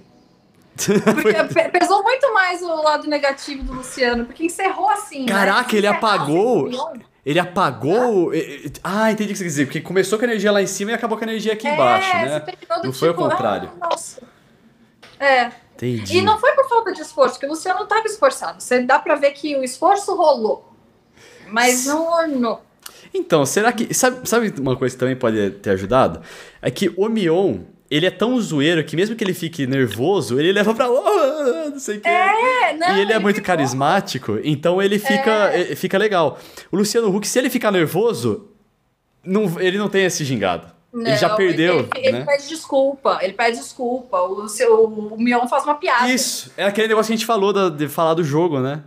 Porque pe- pesou muito mais o lado negativo do Luciano, porque encerrou assim. né? Caraca, ele Encerrar apagou. o. Ele apagou. eh, Ah, entendi o que você quer dizer. Porque começou com a energia lá em cima e acabou com a energia aqui embaixo, é, né? terminou do Não foi ao tipo, contrário. ah, nossa. É. Entendi. E não foi por falta de esforço, porque o Luciano não estava esforçado. Você dá pra ver que o esforço rolou. Mas não ornou. Então, será que. Sabe, sabe uma coisa que também pode ter ajudado? É que o Mion, ele é tão zoeiro que mesmo que ele fique nervoso, ele leva pra. "Oh, não sei o quê. É, não. e ele é muito ficou- carismático, então ele fica, É. fica legal. O Luciano Huck, se ele ficar nervoso, não, ele não tem esse gingado. ele já Não, perdeu, Ele, ele né? pede desculpa, ele pede desculpa. O, seu, o Mion faz uma piada. Isso, é aquele negócio que a gente falou da- de falar do jogo, né?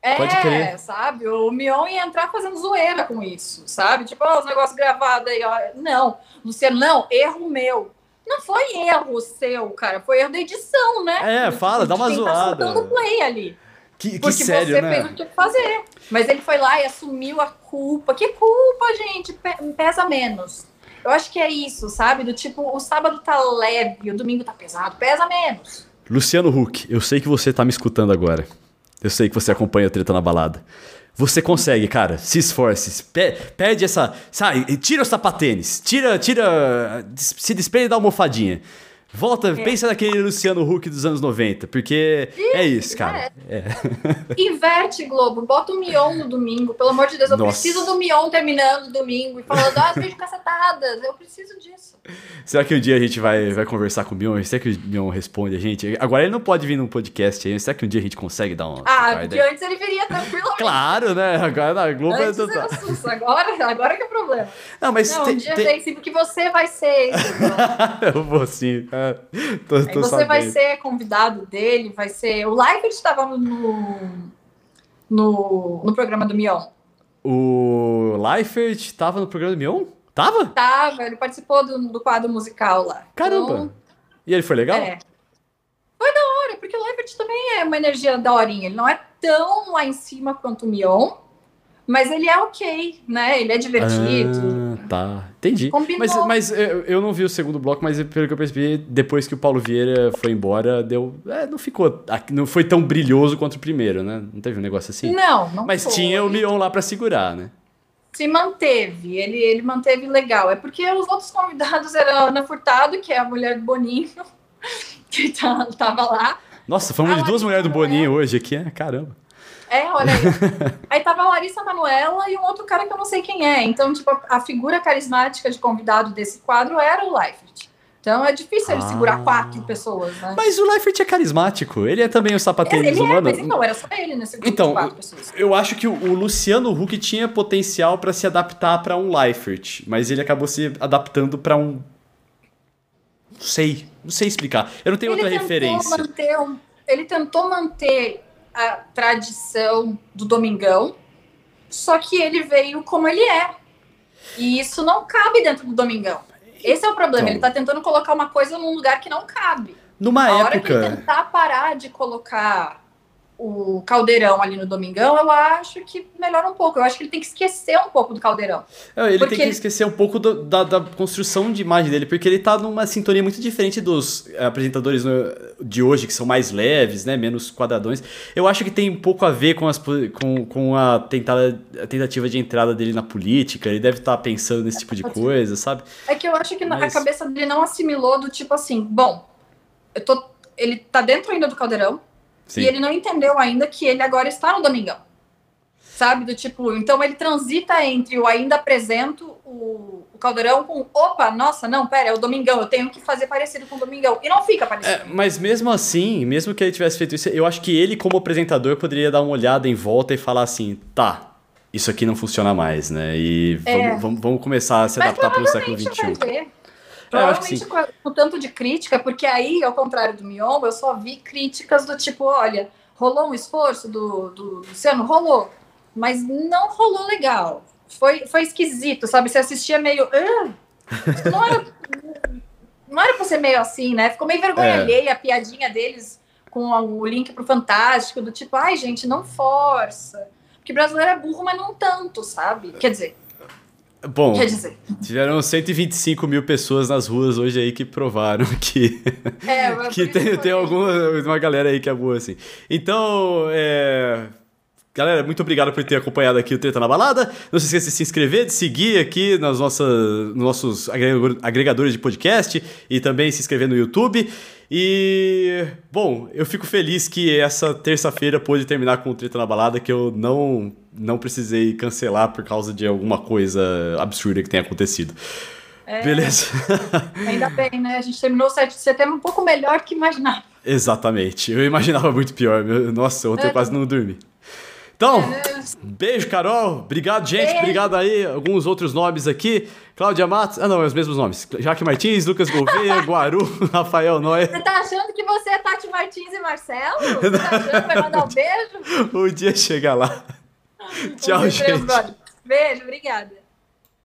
É, Pode crer. sabe? O Mion ia entrar fazendo zoeira com isso, sabe? Tipo, ó, os negócios gravados aí, ó. Não, Luciano, não, erro meu. Não foi erro seu, cara, foi erro da edição, né? É, fala, dá uma tá zoada. soltando play ali. Que, que Porque sério, você né? fez o que tinha que fazer. Mas ele foi lá e assumiu a culpa. Que culpa, gente? Pe- Pesa menos. Eu acho que é isso, sabe? Do tipo, o sábado tá leve, o domingo tá pesado, pesa menos. Luciano Huck, eu sei que você tá me escutando agora. Eu sei que você acompanha o Treta na Balada. Você consegue, cara. Se esforce. Pe perde essa. Sai, tira o sapatênis. Tira, tira. Se desprende da almofadinha. Volta, pensa naquele Luciano Huck dos anos 90, porque é isso, cara. É. Inverte, Globo. Bota o Mion no domingo. Pelo amor de Deus, eu Nossa. preciso do Mion terminando o domingo e falando, ah, as vídeos cacetadas. Eu preciso disso. Será que um dia a gente vai, vai conversar com o Mion? Será que o Mion responde a gente? Agora ele não pode vir num podcast aí. Será que um dia a gente consegue dar uma. Ah, porque ideia? antes ele viria tranquilamente. Claro, né? Agora na Globo é Antes total. era susto, agora, agora que é o problema. Não, mas Não, tem- um dia tem- tem sim, porque você vai ser esse. Bruno. Eu vou sim. Tô, tô você sabendo. vai ser convidado dele, vai ser. O Live estava no, no, no programa do Mion. O Leifert tava no programa do Mion? Tava? Tava, ele participou do, do quadro musical lá. Caramba! Então, E ele foi legal? é. Foi da hora, porque o Leifert Leifert também é uma energia daorinha. Ele não é tão lá em cima quanto o Mion, mas ele é ok, né? Ele é divertido. Ah, tá. Entendi. Combinou. Mas, mas eu, eu não vi o segundo bloco, mas pelo que eu percebi, depois que o Paulo Vieira foi embora, deu. É, não ficou. Não foi tão brilhoso quanto o primeiro, né? Não teve um negócio assim? Não, não Mas foi. tinha o Mion lá pra segurar, né? Se manteve, ele, ele manteve legal. É porque os outros convidados eram a Ana Furtado, que é a mulher do Boninho, que tá, tava lá. Nossa, falamos de duas mulheres do Boninho hoje aqui, né? Caramba. É, olha aí. aí tava a Larissa Manoela e um outro cara que eu não sei quem é. Então, tipo, a, a figura carismática de convidado desse quadro era o Leifert. Então é difícil ele Ah. segurar quatro pessoas, né? Mas o Leifert é carismático. Ele é também o ele sapateirismo, é, mano. mas então, era só ele nesse grupo Então, de quatro pessoas. Eu acho que o o Luciano Huck tinha potencial pra se adaptar pra um Leifert, mas ele acabou se adaptando pra um. Não sei, não sei explicar. Eu não tenho outra tentou referência. manter um- ele tentou manter a tradição do Domingão, só que ele veio como ele é. E isso não cabe dentro do Domingão. Esse é o problema. Então. Ele tá tentando colocar uma coisa num lugar que não cabe. Numa a hora que ele época. tentar parar de colocar o caldeirão ali no Domingão, eu acho que melhora um pouco. Eu acho que ele tem que esquecer um pouco do caldeirão. É, Ele tem que ele- esquecer um pouco do- da, da construção de imagem dele, porque ele tá numa sintonia muito diferente dos eh, apresentadores no- de hoje, que são mais leves, né? Menos quadradões. Eu acho que tem um pouco a ver com, as, com, com a, tentada, a tentativa de entrada dele na política. Ele deve estar pensando nesse tipo de coisa, sabe? É que eu acho que Mas- a cabeça dele não assimilou do tipo assim, bom, eu tô, ele tá dentro ainda do caldeirão Sim. e ele não entendeu ainda que ele agora está no Domingão. Sabe? Do tipo, então ele transita entre o ainda apresento o, o caldeirão com opa, nossa, não, pera, é o Domingão, eu tenho que fazer parecido com o Domingão. E não fica parecido. É, mas mesmo assim, mesmo que ele tivesse feito isso, eu acho que ele, como apresentador, poderia dar uma olhada em volta e falar assim: tá, isso aqui não funciona mais, né? E vamos, É. vamos, vamos começar a se adaptar para o século XXI. Provavelmente com, a- com tanto de crítica, porque aí, ao contrário do Mion, eu só vi críticas do tipo, olha, rolou um esforço do, do Luciano? Rolou. Mas não rolou legal. Foi, foi esquisito, sabe? Você assistia meio. "Ah, não era. Não era pra ser meio assim, né? Ficou meio vergonha É. alheia a piadinha deles com o link pro Fantástico, do tipo, ai, gente, não força. Porque brasileiro é burro, mas não tanto, sabe? Quer dizer, Bom, quer dizer. tiveram 125 mil pessoas nas ruas hoje aí que provaram que, É, que tem, tem alguma uma galera aí que é boa assim. Então, é. Galera, muito obrigado por ter acompanhado aqui o Treta na Balada. Não se esqueça de se inscrever, de seguir aqui nas nossas, nos nossos agregador- agregadores de podcast e também se inscrever no YouTube. E, bom, eu fico feliz que essa terça-feira pôde terminar com o Treta na Balada, que eu não, não precisei cancelar por causa de alguma coisa absurda que tenha acontecido. É. Beleza? Ainda bem, né? A gente terminou o 7 de setembro um pouco melhor que imaginava. Exatamente. Eu imaginava muito pior. Nossa, ontem eu É. quase não dormi. Então, É. beijo, Carol. Obrigado, gente. Beijo. Obrigado aí. Alguns outros nomes aqui. Cláudia Matos. Ah, não, é os mesmos nomes. Jaque Martins, Lucas Gouveia, Guaru, Rafael Noé. Você tá achando que você é Tati Martins e Marcelo? Você tá achando que vai mandar um beijo? O dia chega lá. Tchau, Um beijo, gente. Beijo, obrigada.